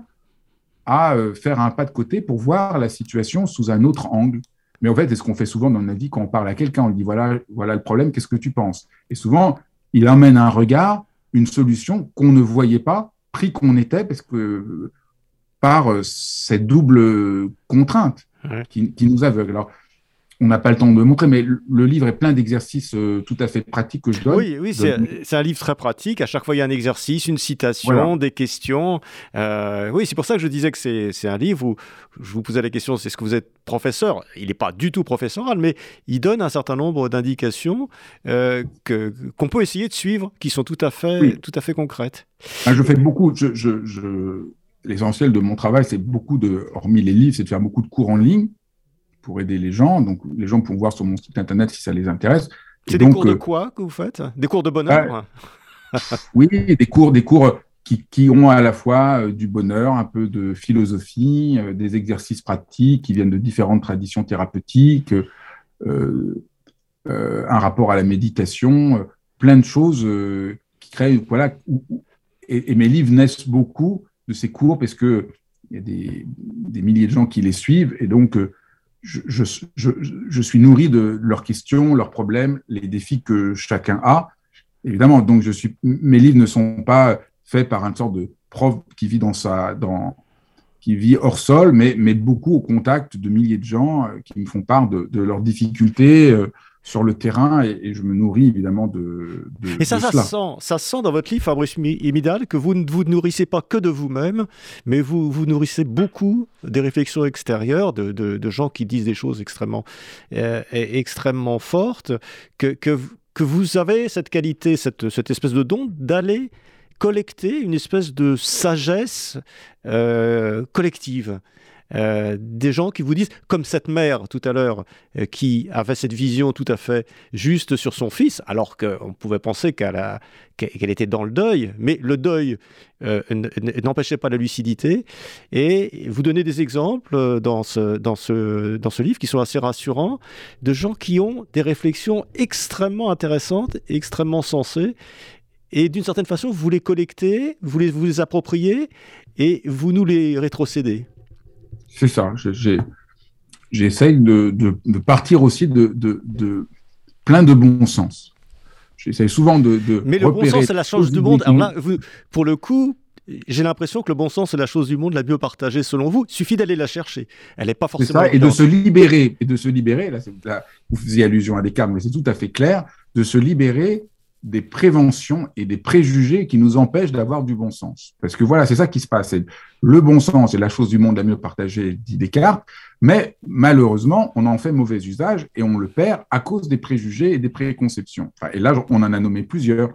C: à euh, faire un pas de côté pour voir la situation sous un autre angle. Mais en fait, c'est ce qu'on fait souvent dans notre vie. Quand on parle à quelqu'un, on lui dit, voilà, voilà le problème, qu'est-ce que tu penses? Et souvent, il amène un regard, une solution qu'on ne voyait pas, pris qu'on était, parce que par euh, cette double contrainte qui, nous aveugle. Alors, on n'a pas le temps de montrer, mais le livre est plein d'exercices euh, tout à fait pratiques que je donne.
B: Oui, oui c'est un livre très pratique. À chaque fois, il y a un exercice, une citation, des questions. Euh, oui, c'est pour ça que je disais que c'est un livre où je vous posais la question, c'est ce que vous êtes professeur Il n'est pas du tout professoral, mais il donne un certain nombre d'indications qu'on peut essayer de suivre, qui sont tout à fait, tout à fait concrètes.
C: Ah, je fais beaucoup, je, je, l'essentiel de mon travail, c'est beaucoup de, hormis les livres, c'est de faire beaucoup de cours en ligne pour aider les gens. Donc, les gens pourront voir sur mon site internet si ça les intéresse.
B: C'est des cours de euh, quoi que vous faites? Des cours de bonheur (laughs)
C: Oui, des cours, des cours qui, qui, ont à la fois euh, du bonheur, un peu de philosophie, euh, des exercices pratiques qui viennent de différentes traditions thérapeutiques, un rapport à la méditation, plein de choses qui créent. Voilà, et, et, mes livres naissent beaucoup de ces cours parce qu'il y a des, milliers de gens qui les suivent et donc je, suis nourri de leurs questions, leurs problèmes, les défis que chacun a. Évidemment, donc je suis, mes livres ne sont pas faits par une sorte de prof qui vit dans sa, dans, qui vit hors sol, mais, mais beaucoup au contact de milliers de gens euh, qui me font part de, de leurs difficultés, euh, sur le terrain et, je me nourris évidemment de, de
B: Et ça, ça, Sent, ça sent dans votre livre, Fabrice Imidal, que vous ne vous nourrissez pas que de vous-même, mais vous vous nourrissez beaucoup des réflexions extérieures, de, de, gens qui disent des choses extrêmement, euh, extrêmement fortes, que, que, que, vous avez cette qualité, cette, cette espèce de don d'aller collecter une espèce de sagesse euh, collective. Euh, des gens qui vous disent, comme cette mère tout à l'heure, euh, qui avait cette vision tout à fait juste sur son fils, alors qu'on pouvait penser qu'elle était dans le deuil, mais le deuil euh, n'empêchait pas la lucidité. Et vous donnez des exemples dans ce livre qui sont assez rassurants, de gens qui ont des réflexions extrêmement intéressantes, extrêmement sensées, et d'une certaine façon, vous les collectez, vous les, vous les appropriez et vous nous les rétrocédez.
C: C'est ça. J'essaye de, de, partir aussi de, de, plein de bon sens. J'essaye souvent de,
B: Mais le bon sens, c'est la chose du monde. Alors là, pour le coup, j'ai l'impression que le bon sens, c'est la chose du monde la mieux partagée selon vous. Il suffit d'aller la chercher. Elle n'est pas forcément.
C: Ça, et de se libérer. Et de se libérer, là, là, vous faisiez allusion à des cas, mais c'est tout à fait clair, de se libérer des préventions et des préjugés qui nous empêchent d'avoir du bon sens. Parce que voilà, c'est ça qui se passe. Le bon sens est la chose du monde la mieux partagée, dit Descartes, mais malheureusement, on en fait mauvais usage et on le perd à cause des préjugés et des préconceptions. et là, on en a nommé plusieurs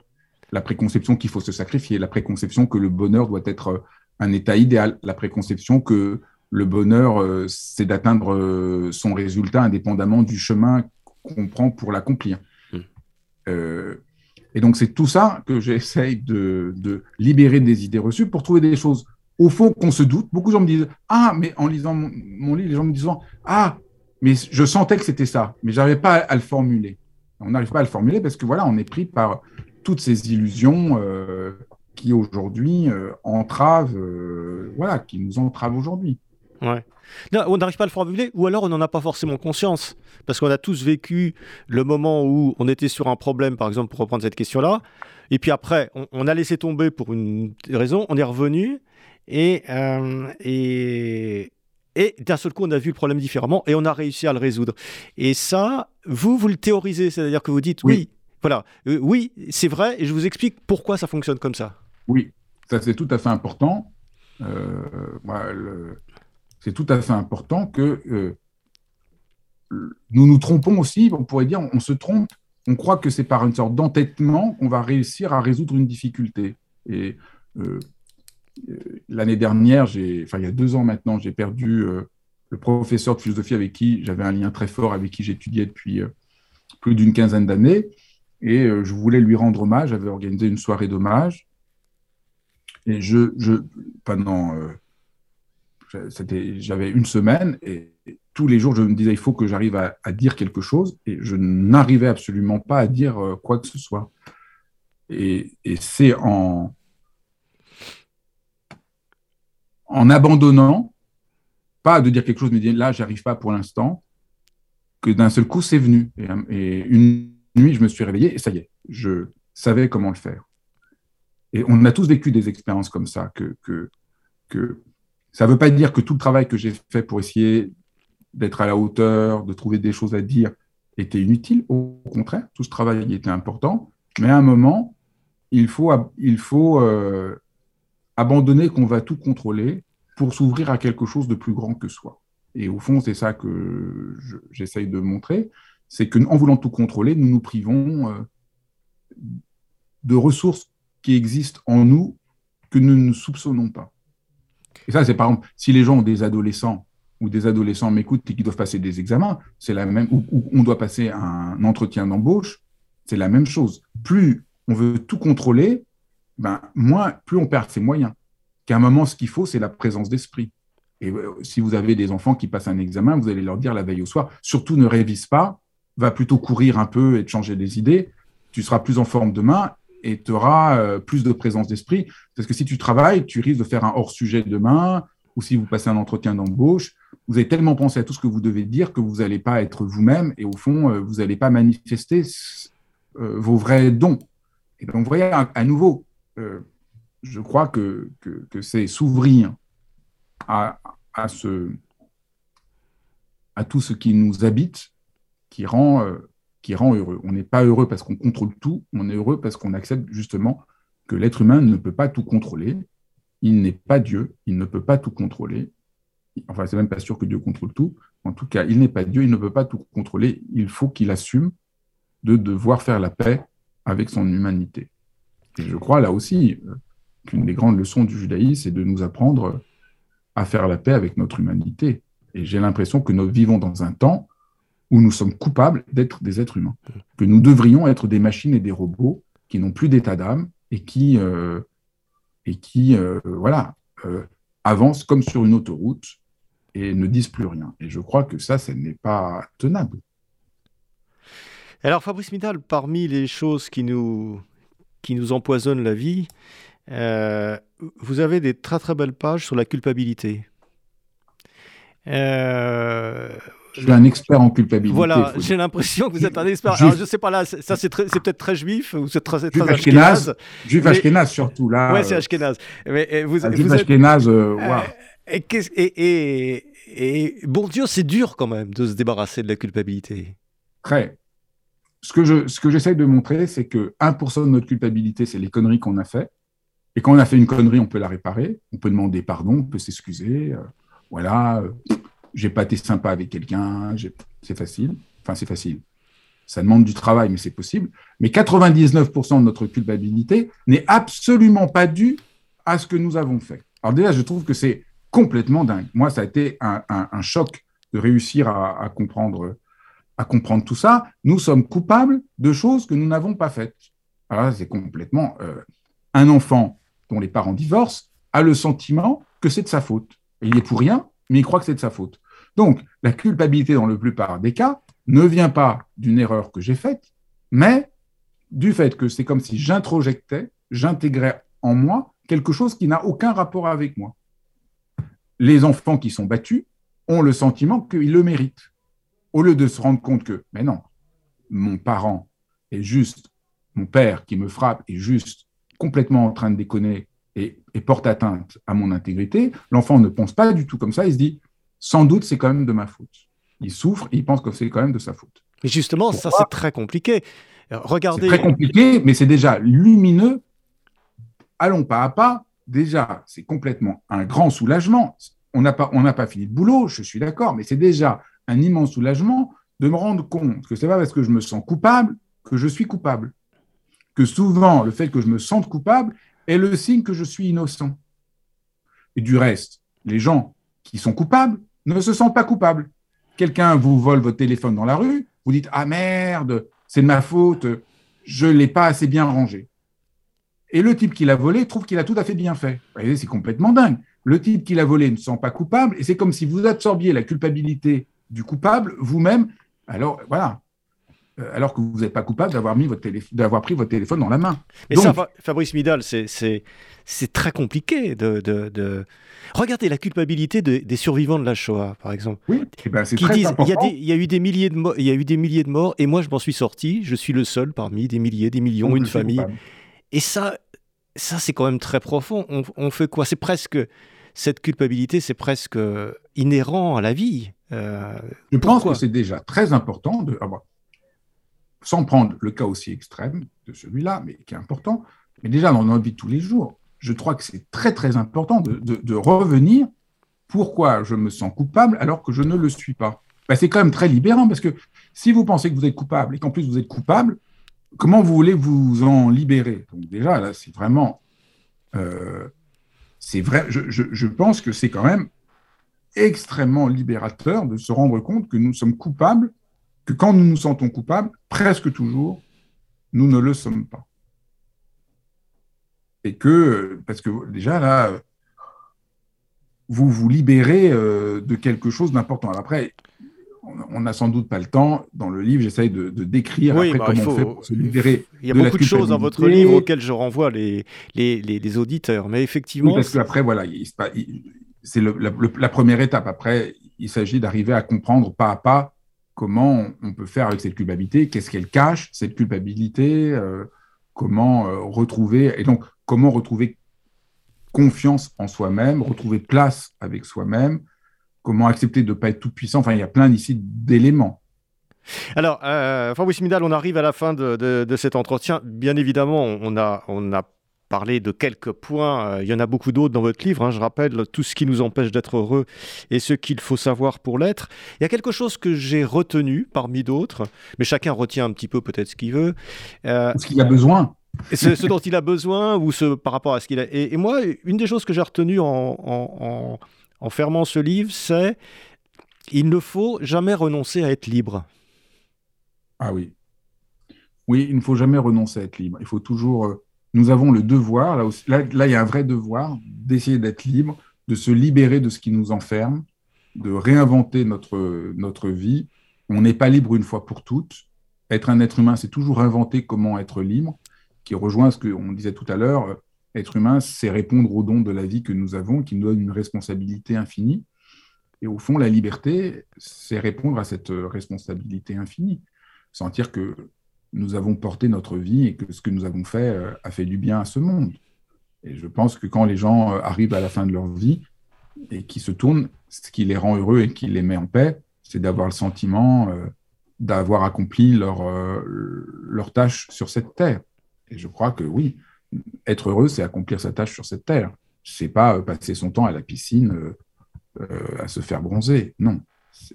C: la préconception qu'il faut se sacrifier, la préconception que le bonheur doit être euh, un état idéal, la préconception que le bonheur, euh, c'est d'atteindre euh, son résultat indépendamment du chemin qu'on prend pour l'accomplir. Hmm. Et donc, c'est tout ça que j'essaye de, libérer des idées reçues pour trouver des choses, au fond, qu'on se doute. Beaucoup de gens me disent Ah, mais en lisant mon, livre, les gens me disent Ah, mais je sentais que c'était ça, mais je n'arrivais pas à, le formuler. On n'arrive pas à le formuler parce que voilà, on est pris par toutes ces illusions euh, qui aujourd'hui euh, entravent, euh, voilà, qui nous entravent aujourd'hui.
B: Ouais. on n'arrive pas à le formuler, ou alors on n'en a pas forcément conscience, parce qu'on a tous vécu le moment où on était sur un problème, par exemple, pour reprendre cette question-là, et puis après, on, a laissé tomber pour une raison, on est revenu, et, et, et d'un seul coup, on a vu le problème différemment, et on a réussi à le résoudre. Et ça, vous, vous le théorisez, c'est-à-dire que vous dites, oui voilà, euh, oui, c'est vrai, et je vous explique pourquoi ça fonctionne comme ça.
C: Oui, ça c'est tout à fait important. Euh, c'est tout à fait important que euh, nous nous trompons aussi, on pourrait dire, on se trompe, on croit que c'est par une sorte d'entêtement qu'on va réussir à résoudre une difficulté. Et l'année dernière, enfin il y a deux ans maintenant, j'ai perdu le professeur de philosophie avec qui j'avais un lien très fort, avec qui j'étudiais depuis plus d'une quinzaine d'années. Et euh, je voulais lui rendre hommage. J'avais organisé une soirée d'hommage. Et je pendant. Euh, j'avais une semaine et, tous les jours, je me disais, il faut que j'arrive à, dire quelque chose. Et je n'arrivais absolument pas à dire euh, quoi que ce soit. Et, c'est en, en abandonnant, pas de dire quelque chose, mais de dire là, j'arrive pas pour l'instant, que d'un seul coup, c'est venu. Et, et une nuit, je me suis réveillé et ça y est, je savais comment le faire. Et on a tous vécu des expériences comme ça, que, que ça ne veut pas dire que tout le travail que j'ai fait pour essayer d'être à la hauteur, de trouver des choses à dire, était inutile. Au contraire, tout ce travail était important. Mais à un moment, il faut, euh, abandonner qu'on va tout contrôler pour s'ouvrir à quelque chose de plus grand que soi. Et au fond, c'est ça que j'essaye de montrer c'est qu'en voulant tout contrôler, nous nous privons euh, de ressources qui existent en nous que nous ne soupçonnons pas. Et ça, c'est par exemple, si les gens ont des adolescents ou des adolescents m'écoutent et qui doivent passer des examens, c'est la même, ou, on doit passer un entretien d'embauche, c'est la même chose. Plus on veut tout contrôler, ben, moins, plus on perd ses moyens. Qu'à un moment, ce qu'il faut, c'est la présence d'esprit. Et euh, si vous avez des enfants qui passent un examen, vous allez leur dire la veille au soir, surtout ne révise pas, va plutôt courir un peu et te changer des idées, tu seras plus en forme demain et tu auras euh, plus de présence d'esprit. Parce que si tu travailles, tu risques de faire un hors-sujet demain, ou si vous passez un entretien d'embauche, vous avez tellement pensé à tout ce que vous devez dire que vous n'allez pas être vous-même et au fond, euh, vous n'allez pas manifester euh, vos vrais dons. Et donc, vous voyez, à, nouveau, je crois que, que, c'est s'ouvrir à, à, tout ce qui nous habite qui rend, qui rend heureux. On n'est pas heureux parce qu'on contrôle tout, on est heureux parce qu'on accepte justement que l'être humain ne peut pas tout contrôler. Il n'est pas Dieu, il ne peut pas tout contrôler. Enfin, c'est même pas sûr que Dieu contrôle tout. En tout cas, il n'est pas Dieu, il ne peut pas tout contrôler. Il faut qu'il assume de devoir faire la paix avec son humanité. Et je crois là aussi euh, qu'une des grandes leçons du judaïsme, c'est de nous apprendre à faire la paix avec notre humanité. Et j'ai l'impression que nous vivons dans un temps où nous sommes coupables d'être des êtres humains, que nous devrions être des machines et des robots qui n'ont plus d'état d'âme et qui, euh, et qui euh, voilà, euh, avancent comme sur une autoroute et ne disent plus rien. Et je crois que ça, ce n'est pas tenable.
B: Alors Fabrice Midal, parmi les choses qui nous qui nous empoisonnent la vie. vous avez des très très belles pages sur la culpabilité.
C: Je suis un expert en culpabilité.
B: Voilà, j'ai l'impression que vous êtes un expert. Alors, je sais pas là, ça c'est peut-être très juif ou c'est très, très ashkénaze.
C: Juif ashkénaze surtout là.
B: Ouais, c'est euh, ashkénaze.
C: Mais vous, juif vous ashkénaze, euh,
B: et, et, et, bon Dieu, c'est dur quand même de se débarrasser de la culpabilité.
C: Très. Ce que je, ce que j'essaye de montrer, c'est que 1% de notre culpabilité, c'est les conneries qu'on a fait. Et quand on a fait une connerie, on peut la réparer. On peut demander pardon, on peut s'excuser voilà, euh, j'ai pas été sympa avec quelqu'un, c'est facile. Enfin, c'est facile. Ça demande du travail, mais c'est possible. Mais 99% de notre culpabilité n'est absolument pas due à ce que nous avons fait. Alors déjà, je trouve que c'est complètement dingue. Moi, ça a été un, choc de réussir à, comprendre, tout ça. Nous sommes coupables de choses que nous n'avons pas faites. Alors c'est complètement... Euh, un enfant dont les parents divorcent a le sentiment que c'est de sa faute il est pour rien, mais il croit que c'est de sa faute. Donc, la culpabilité, dans la plupart des cas, ne vient pas d'une erreur que j'ai faite, mais du fait que c'est comme si j'introjectais, j'intégrais en moi quelque chose qui n'a aucun rapport avec moi. Les enfants qui sont battus ont le sentiment qu'ils le méritent, au lieu de se rendre compte que, mais non, mon parent est juste, mon père qui me frappe est juste complètement en train de déconner et, porte atteinte à mon intégrité, l'enfant ne pense pas du tout comme ça, il se dit, sans doute c'est quand même de ma faute. Il souffre et il pense que c'est quand même de sa faute.
B: Mais justement, ça c'est très compliqué. Regardez.
C: C'est très compliqué, mais c'est déjà lumineux. Allons pas à pas. Déjà, c'est complètement un grand soulagement. On n'a pas, on n'a pas fini de boulot, je suis d'accord, mais c'est déjà un immense soulagement de me rendre compte que c'est pas parce que je me sens coupable que je suis coupable. Que souvent, le fait que je me sente coupable est le signe que je suis innocent. Et du reste, les gens qui sont coupables ne se sentent pas coupables. Quelqu'un vous vole votre téléphone dans la rue, vous dites Ah merde, c'est de ma faute, je ne l'ai pas assez bien rangé. Et le type qui l'a volé trouve qu'il a tout à fait bien fait. Vous c'est complètement dingue. Le type qui l'a volé ne se sent pas coupable, et c'est comme si vous absorbiez la culpabilité du coupable vous-même. Alors voilà, alors que vous n'êtes pas coupable d'avoir mis votre d'avoir pris votre téléphone dans la main.
B: Mais ça, Fabrice Midal, c'est très compliqué de, de, Regardez la culpabilité des survivants de la Shoah, par exemple.
C: Oui, eh ben, c'est très important.
B: Il y, a eu des milliers de il y a eu des milliers de morts, et moi je m'en suis sorti. Je suis le seul parmi des milliers, des millions, une famille. Et ça, ça c'est quand même très profond. On, fait quoi? C'est presque cette culpabilité, c'est presque inhérent à la vie.
C: Euh, je pense que c'est déjà très important de sans prendre le cas aussi extrême de celui-là, mais qui est important, mais déjà dans notre vie de tous les jours, je crois que c'est très très important de, revenir pourquoi je me sens coupable alors que je ne le suis pas? Ben, c'est quand même très libérant parce que si vous pensez que vous êtes coupable et qu'en plus vous êtes coupable, comment vous voulez vous en libérer? Donc déjà là, c'est vraiment, euh, vrai. Je pense que c'est quand même extrêmement libérateur de se rendre compte que nous sommes coupables que quand nous nous sentons coupables, presque toujours, nous ne le sommes pas. Et que, parce que déjà là, vous vous libérez euh, de quelque chose d'important. Après, on n'a sans doute pas le temps. Dans le livre, j'essaye de, décrire après bah, comment on fait pour se libérer.
B: Il y a beaucoup de choses dans votre livre auxquelles je renvoie les, les, les, auditeurs. Mais effectivement. Oui,
C: parce qu'après, voilà, c'est la première étape. Après, il s'agit d'arriver à comprendre pas à pas comment on peut faire avec cette culpabilité, qu'est-ce qu'elle cache, cette culpabilité, euh, comment euh, retrouver, et donc comment retrouver confiance en soi-même, retrouver place avec soi-même, comment accepter de ne pas être tout puissant. Enfin, il y a plein ici d'éléments.
B: Alors, euh, Fabrice Midal, on arrive à la fin de, de, cet entretien. Bien évidemment, on a, on a parler de quelques points. Euh, il y en a beaucoup d'autres dans votre livre. Hein, je rappelle tout ce qui nous empêche d'être heureux et ce qu'il faut savoir pour l'être. Il y a quelque chose que j'ai retenu parmi d'autres, mais chacun retient un petit peu peut-être ce qu'il veut.
C: Euh, ce qu'il a besoin.
B: Ce, dont il a besoin ou ce par rapport à ce qu'il a. Et, moi, une des choses que j'ai retenues en, en fermant ce livre, c'est il ne faut jamais renoncer à être libre.
C: Ah oui. Oui, il ne faut jamais renoncer à être libre. Il faut toujours euh, nous avons le devoir, là, aussi, là, il y a un vrai devoir d'essayer d'être libre, de se libérer de ce qui nous enferme, de réinventer notre, notre vie. On n'est pas libre une fois pour toutes. Être un être humain, c'est toujours inventer comment être libre. qui rejoint ce qu'on disait tout à l'heure. Être humain, c'est répondre aux dons de la vie que nous avons, qui nous donne une responsabilité infinie. Et au fond, la liberté, c'est répondre à cette responsabilité infinie. Sentir que nous avons porté notre vie et que ce que nous avons fait euh, a fait du bien à ce monde. Et je pense que quand les gens euh, arrivent à la fin de leur vie et qui se tournent, ce qui les rend heureux et qui les met en paix, c'est d'avoir le sentiment euh, d'avoir accompli leur, tâche sur cette terre. Et je crois que oui, être heureux, c'est accomplir sa tâche sur cette terre. C'est pas passer son temps à la piscine à se faire bronzer. Non.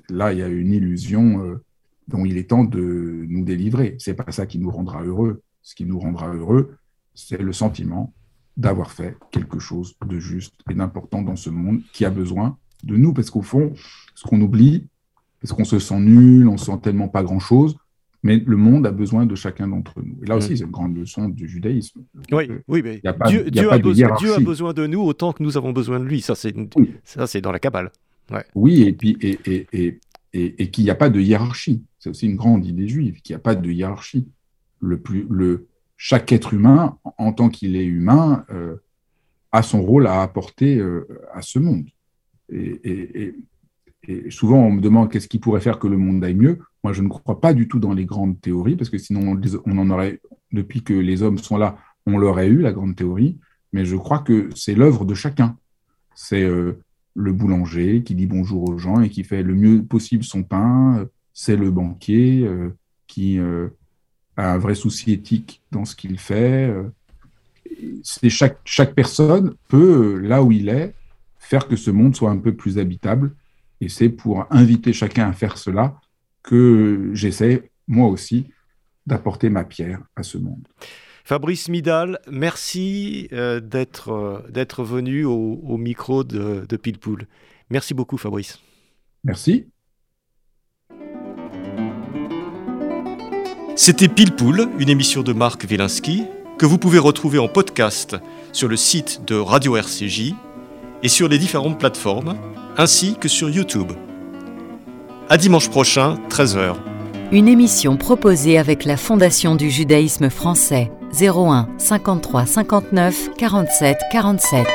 C: Là, il y a une illusion dont il est temps de nous délivrer. C'est pas ça qui nous rendra heureux. Ce qui nous rendra heureux, c'est le sentiment d'avoir fait quelque chose de juste et d'important dans ce monde qui a besoin de nous. Parce qu'au fond, ce qu'on oublie, parce qu'on se sent nul, on sent tellement pas grand-chose, mais le monde a besoin de chacun d'entre nous. Et là aussi, mm. c'est une grande leçon du judaïsme.
B: Oui, oui mais Dieu, a besoin, de nous autant que nous avons besoin de lui. Ça, c'est dans la Kabbale.
C: Oui, et puis et, et, et, et qu'il n'y a pas de hiérarchie. C'est aussi une grande idée juive, qu'il n'y a pas de hiérarchie. Chaque être humain, en tant qu'il est humain, euh, a son rôle à apporter euh, à ce monde. Et, souvent, on me demande qu'est-ce qui pourrait faire que le monde aille mieux. Moi, je ne crois pas du tout dans les grandes théories, parce que sinon, on en aurait, depuis que les hommes sont là, on l'aurait eu, la grande théorie. Mais je crois que c'est l'œuvre de chacun. C'est euh, le boulanger qui dit bonjour aux gens et qui fait le mieux possible son pain, c'est le banquier euh, qui euh, a un vrai souci éthique dans ce qu'il fait. Euh. C'est chaque, chaque personne peut, là où il est, faire que ce monde soit un peu plus habitable. Et c'est pour inviter chacun à faire cela que j'essaie, moi aussi, d'apporter ma pierre à ce monde.
B: Fabrice Midal, merci d'être venu au, micro de, de Pilpoul. Merci beaucoup, Fabrice.
C: Merci.
B: C'était Pile Poule, une émission de Marc Wielinski que vous pouvez retrouver en podcast sur le site de Radio RCJ et sur les différentes plateformes, ainsi que sur YouTube. À dimanche prochain, 13h.
D: Une émission proposée avec la Fondation du judaïsme français 01 53 59 47 47.